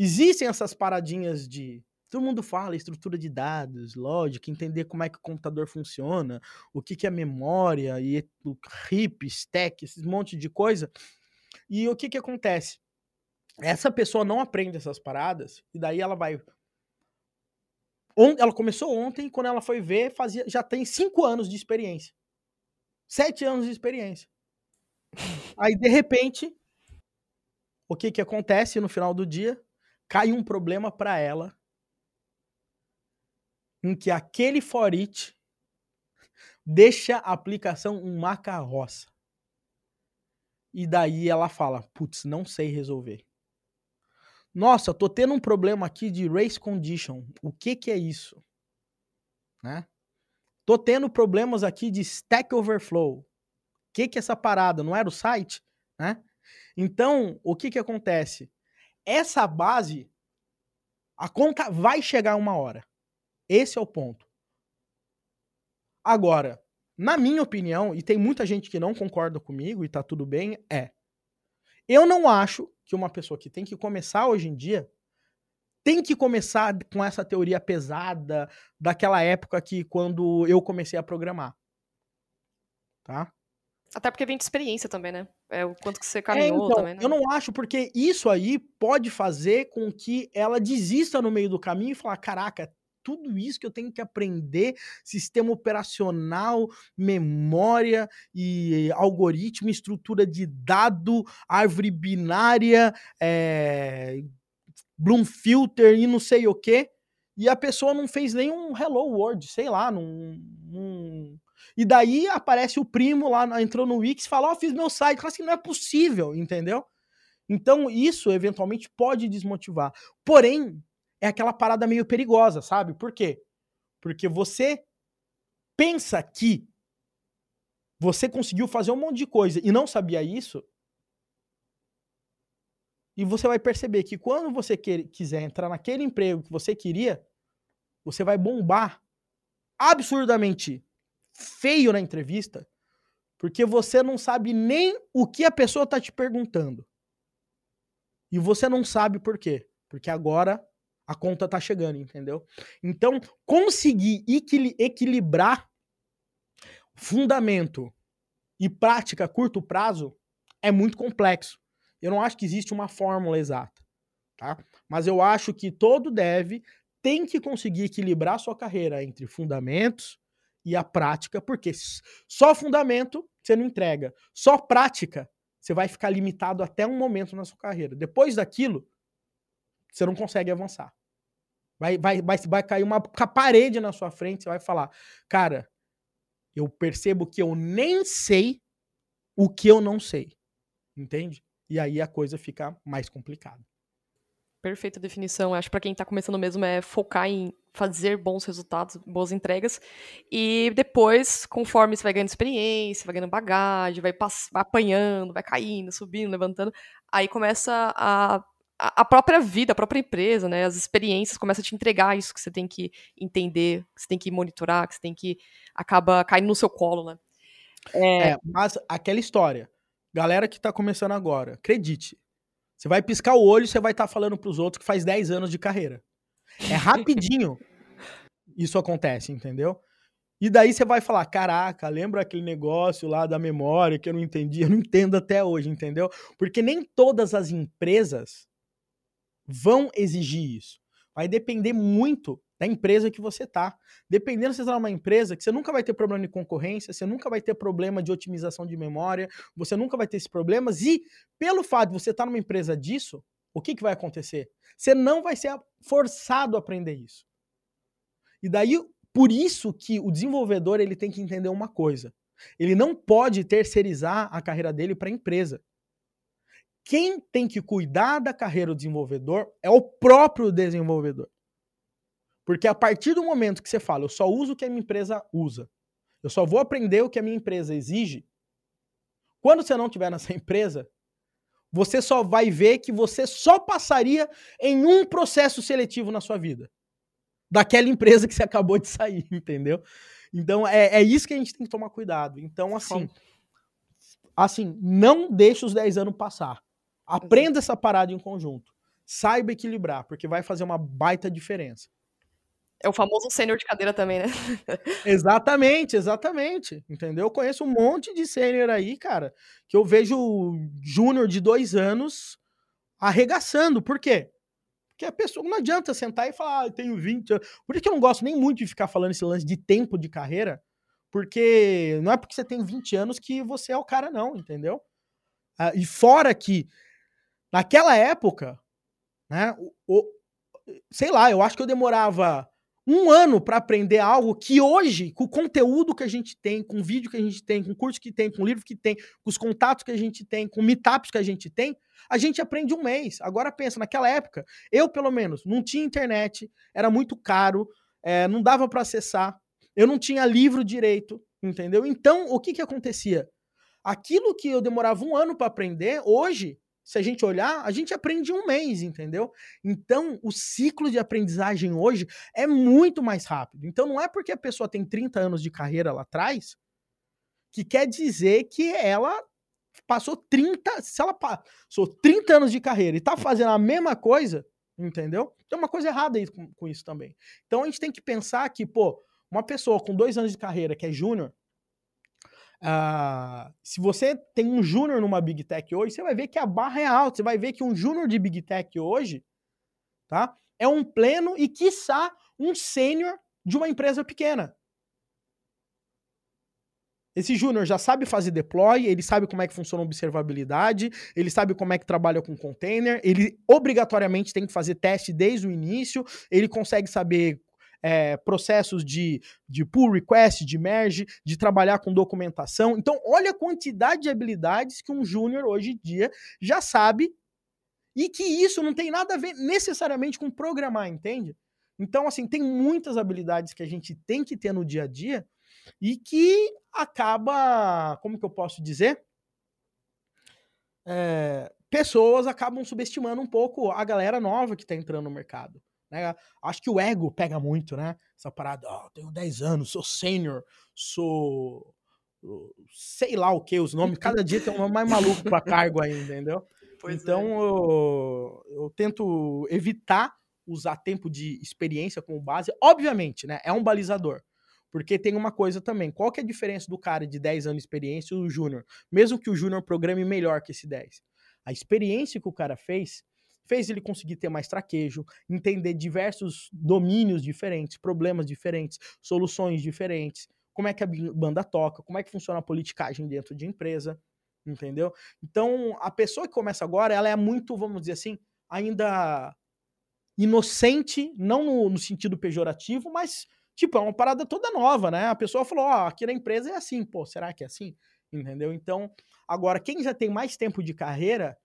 existem essas paradinhas de todo mundo fala estrutura de dados, lógica, entender como é que o computador funciona, o que, que é memória, e o RIP, stack, esses monte de coisa. E o que, que acontece? Essa pessoa não aprende essas paradas, e daí ela vai. Ela começou ontem, quando ela foi ver, fazia, já tem cinco anos de experiência. Sete anos de experiência. Aí, de repente, o que que acontece no final do dia? Cai um problema para ela em que aquele for it deixa a aplicação uma carroça. E daí ela fala, putz, não sei resolver. Nossa, tô tendo um problema aqui de race condition. O que que é isso? Né? Tô tendo problemas aqui de Stack Overflow. O que que é essa parada? Não era o site, né? Então, o que que acontece? Essa base, a conta vai chegar uma hora. Esse é o ponto. Agora, na minha opinião, e tem muita gente que não concorda comigo e tá tudo bem, é. Eu não acho que uma pessoa que tem que começar hoje em dia tem que começar com essa teoria pesada daquela época que quando eu comecei a programar. Tá? Até porque vem de experiência também, né? É o quanto que você é, caminhou é, então, também, né? Eu não acho, porque isso aí pode fazer com que ela desista no meio do caminho e falar: caraca, tudo isso que eu tenho que aprender, sistema operacional, memória e algoritmo, estrutura de dado, árvore binária, é, Bloom Filter e não sei o que, e a pessoa não fez nenhum Hello World, sei lá, não, E daí aparece o primo lá, entrou no Wix e fala, ó, oh, fiz meu site, assim, não é possível, entendeu? Então isso eventualmente pode desmotivar. Porém, é aquela parada meio perigosa, sabe? Por quê? Porque você pensa que você conseguiu fazer um monte de coisa e não sabia isso, e você vai perceber que quando você quer, quiser entrar naquele emprego que você queria, você vai bombar absurdamente feio na entrevista porque você não sabe nem o que a pessoa tá te perguntando. E você não sabe por quê. Porque agora a conta tá chegando, entendeu? Então, conseguir equilibrar fundamento e prática a curto prazo é muito complexo. Eu não acho que existe uma fórmula exata, tá? Mas eu acho que todo deve tem que conseguir equilibrar sua carreira entre fundamentos e a prática, porque só fundamento você não entrega, só prática você vai ficar limitado até um momento na sua carreira. Depois daquilo, você não consegue avançar. Vai, vai, vai, vai cair uma parede na sua frente, você vai falar, cara, eu percebo que eu nem sei o que eu não sei. Entende? E aí a coisa fica mais complicada. Perfeita definição. Acho que para quem está começando mesmo é focar em fazer bons resultados, boas entregas. E depois, conforme você vai ganhando experiência, vai ganhando bagagem, vai, vai apanhando, vai caindo, subindo, levantando, aí começa a, a própria vida, a própria empresa, né? As experiências começam a te entregar isso que você tem que entender, que você tem que monitorar, que você tem que acaba caindo no seu colo, né? É, é mas aquela história, galera que está começando agora, acredite, você vai piscar o olho e você vai estar tá falando para os outros que faz 10 anos de carreira. É rapidinho isso acontece, entendeu? E daí você vai falar: caraca, lembra aquele negócio lá da memória que eu não entendi? Eu não entendo até hoje, entendeu? Porque nem todas as empresas vão exigir isso. Vai depender muito da empresa que você tá. Dependendo se você está numa empresa que você nunca vai ter problema de concorrência, você nunca vai ter problema de otimização de memória, você nunca vai ter esses problemas. E pelo fato de você estar tá numa empresa disso, o que, que vai acontecer? Você não vai ser forçado a aprender isso. E daí, por isso que o desenvolvedor ele tem que entender uma coisa. Ele não pode terceirizar a carreira dele para a empresa. Quem tem que cuidar da carreira do desenvolvedor é o próprio desenvolvedor. Porque a partir do momento que você fala, eu só uso o que a minha empresa usa, eu só vou aprender o que a minha empresa exige, quando você não estiver nessa empresa, você só vai ver que você só passaria em um processo seletivo na sua vida. Daquela empresa que você acabou de sair, entendeu? Então é, é isso que a gente tem que tomar cuidado. Então, assim, assim, não deixe os 10 anos passar. Aprenda essa parada em conjunto. Saiba equilibrar, porque vai fazer uma baita diferença. É o famoso sênior de cadeira também, né? exatamente, exatamente. Entendeu? Eu conheço um monte de sênior aí, cara, que eu vejo júnior de dois anos arregaçando. Por quê? Porque a pessoa não adianta sentar e falar, ah, eu tenho 20 anos. Por isso que eu não gosto nem muito de ficar falando esse lance de tempo de carreira, porque não é porque você tem 20 anos que você é o cara, não, entendeu? Ah, e fora que, naquela época, né, o, o, sei lá, eu acho que eu demorava um ano para aprender algo que hoje, com o conteúdo que a gente tem, com o vídeo que a gente tem, com o curso que tem, com o livro que tem, com os contatos que a gente tem, com meetups que a gente tem, a gente aprende um mês. Agora pensa, naquela época, eu pelo menos não tinha internet, era muito caro, é, não dava para acessar, eu não tinha livro direito, entendeu? Então, o que que acontecia? Aquilo que eu demorava um ano para aprender, hoje se a gente olhar, a gente aprende um mês, entendeu? Então, o ciclo de aprendizagem hoje é muito mais rápido. Então, não é porque a pessoa tem 30 anos de carreira lá atrás que quer dizer que ela passou 30, se ela passou 30 anos de carreira e tá fazendo a mesma coisa, entendeu? Tem uma coisa errada aí com, com isso também. Então, a gente tem que pensar que, pô, uma pessoa com dois anos de carreira que é júnior, Uh, se você tem um júnior numa Big Tech hoje, você vai ver que a barra é alta. Você vai ver que um júnior de Big Tech hoje tá, é um pleno e, quiçá, um sênior de uma empresa pequena. Esse júnior já sabe fazer deploy, ele sabe como é que funciona a observabilidade, ele sabe como é que trabalha com container, ele obrigatoriamente tem que fazer teste desde o início, ele consegue saber é, processos de, de pull request, de merge, de trabalhar com documentação. Então, olha a quantidade de habilidades que um júnior hoje em dia já sabe e que isso não tem nada a ver necessariamente com programar, entende? Então, assim, tem muitas habilidades que a gente tem que ter no dia a dia e que acaba, como que eu posso dizer? É, pessoas acabam subestimando um pouco a galera nova que está entrando no mercado. Né? Acho que o ego pega muito, né? Essa parada, oh, tenho 10 anos, sou sênior, sou sei lá o que, os nomes, cada dia tem um nome mais maluco para cargo aí, entendeu? Pois então é. eu, eu tento evitar usar tempo de experiência como base. Obviamente, né? É um balizador. Porque tem uma coisa também. Qual que é a diferença do cara de 10 anos de experiência e o júnior? Mesmo que o júnior programe melhor que esse 10. A experiência que o cara fez fez ele conseguir ter mais traquejo, entender diversos domínios diferentes, problemas diferentes, soluções diferentes, como é que a banda toca, como é que funciona a politicagem dentro de empresa, entendeu? Então, a pessoa que começa agora, ela é muito, vamos dizer assim, ainda inocente, não no, no sentido pejorativo, mas, tipo, é uma parada toda nova, né? A pessoa falou, ó, oh, aqui na empresa é assim, pô, será que é assim? Entendeu? Então, agora, quem já tem mais tempo de carreira,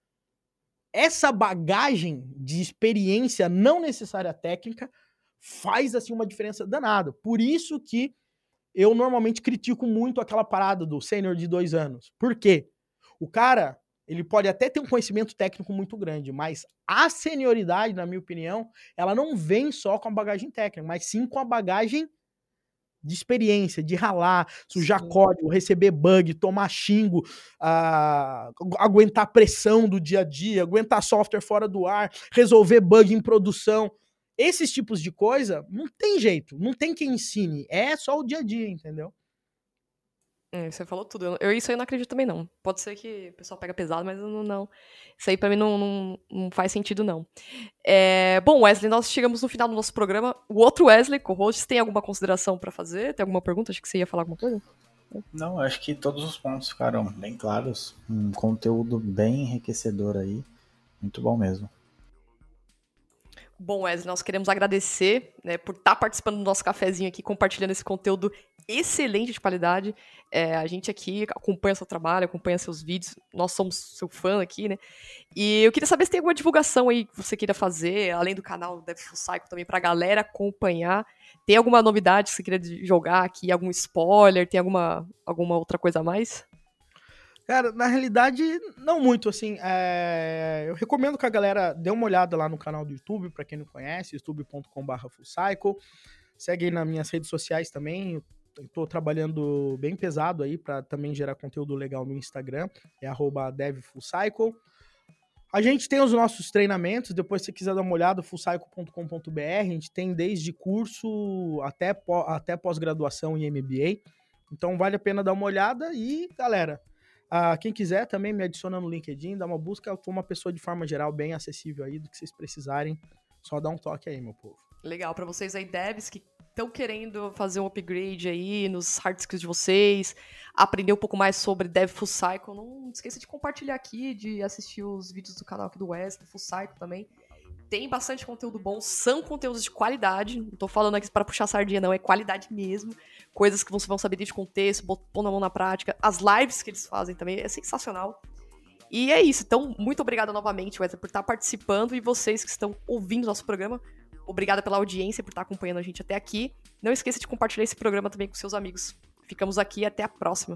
essa bagagem de experiência não necessária técnica faz, assim, uma diferença danada. Por isso que eu normalmente critico muito aquela parada do sênior de dois anos. Por quê? O cara, ele pode até ter um conhecimento técnico muito grande, mas a senioridade, na minha opinião, ela não vem só com a bagagem técnica, mas sim com a bagagem de experiência, de ralar, sujar sim. código, receber bug, tomar xingo, uh, aguentar pressão do dia a dia, aguentar software fora do ar, resolver bug em produção. Esses tipos de coisa, não tem jeito, não tem quem ensine, é só o dia a dia, entendeu? É, você falou tudo. Eu, isso aí não acredito também, não. Pode ser que o pessoal pega pesado, mas não. não. Isso aí pra mim não, não, não faz sentido, não. É, bom, Wesley, nós chegamos no final do nosso programa. O outro Wesley, co-host, tem alguma consideração para fazer? Tem alguma pergunta? Acho que você ia falar alguma coisa. Não, acho que todos os pontos ficaram bem claros. Um conteúdo bem enriquecedor aí. Muito bom mesmo. Bom, Wesley, nós queremos agradecer né, por estar tá participando do nosso cafezinho aqui, compartilhando esse conteúdo excelente de qualidade. É, a gente aqui acompanha seu trabalho, acompanha seus vídeos, nós somos seu fã aqui, né? E eu queria saber se tem alguma divulgação aí que você queira fazer, além do canal Dev Full Cycle também, pra galera acompanhar. Tem alguma novidade que você queria jogar aqui, algum spoiler, tem alguma, alguma outra coisa a mais? Cara, na realidade, não muito, assim, é... eu recomendo que a galera dê uma olhada lá no canal do YouTube, para quem não conhece, youtube.com.br fullcycle, segue aí nas minhas redes sociais também, eu tô trabalhando bem pesado aí para também gerar conteúdo legal no Instagram, é arroba devfullcycle. A gente tem os nossos treinamentos, depois se você quiser dar uma olhada, fullcycle.com.br, a gente tem desde curso até, até pós-graduação em MBA, então vale a pena dar uma olhada e, galera, ah, quem quiser também me adiciona no LinkedIn, dá uma busca. Eu uma pessoa de forma geral bem acessível aí, do que vocês precisarem. Só dá um toque aí, meu povo. Legal, para vocês aí, devs que estão querendo fazer um upgrade aí nos hard skills de vocês, aprender um pouco mais sobre Dev Full Cycle, não esqueça de compartilhar aqui, de assistir os vídeos do canal aqui do West, Full Cycle também. Tem bastante conteúdo bom, são conteúdos de qualidade, não tô falando aqui para puxar sardinha não, é qualidade mesmo coisas que vocês vão saber de contexto, pondo a mão na prática. As lives que eles fazem também é sensacional. E é isso. Então, muito obrigada novamente, Wesley, por estar participando e vocês que estão ouvindo nosso programa. Obrigada pela audiência, por estar acompanhando a gente até aqui. Não esqueça de compartilhar esse programa também com seus amigos. Ficamos aqui até a próxima.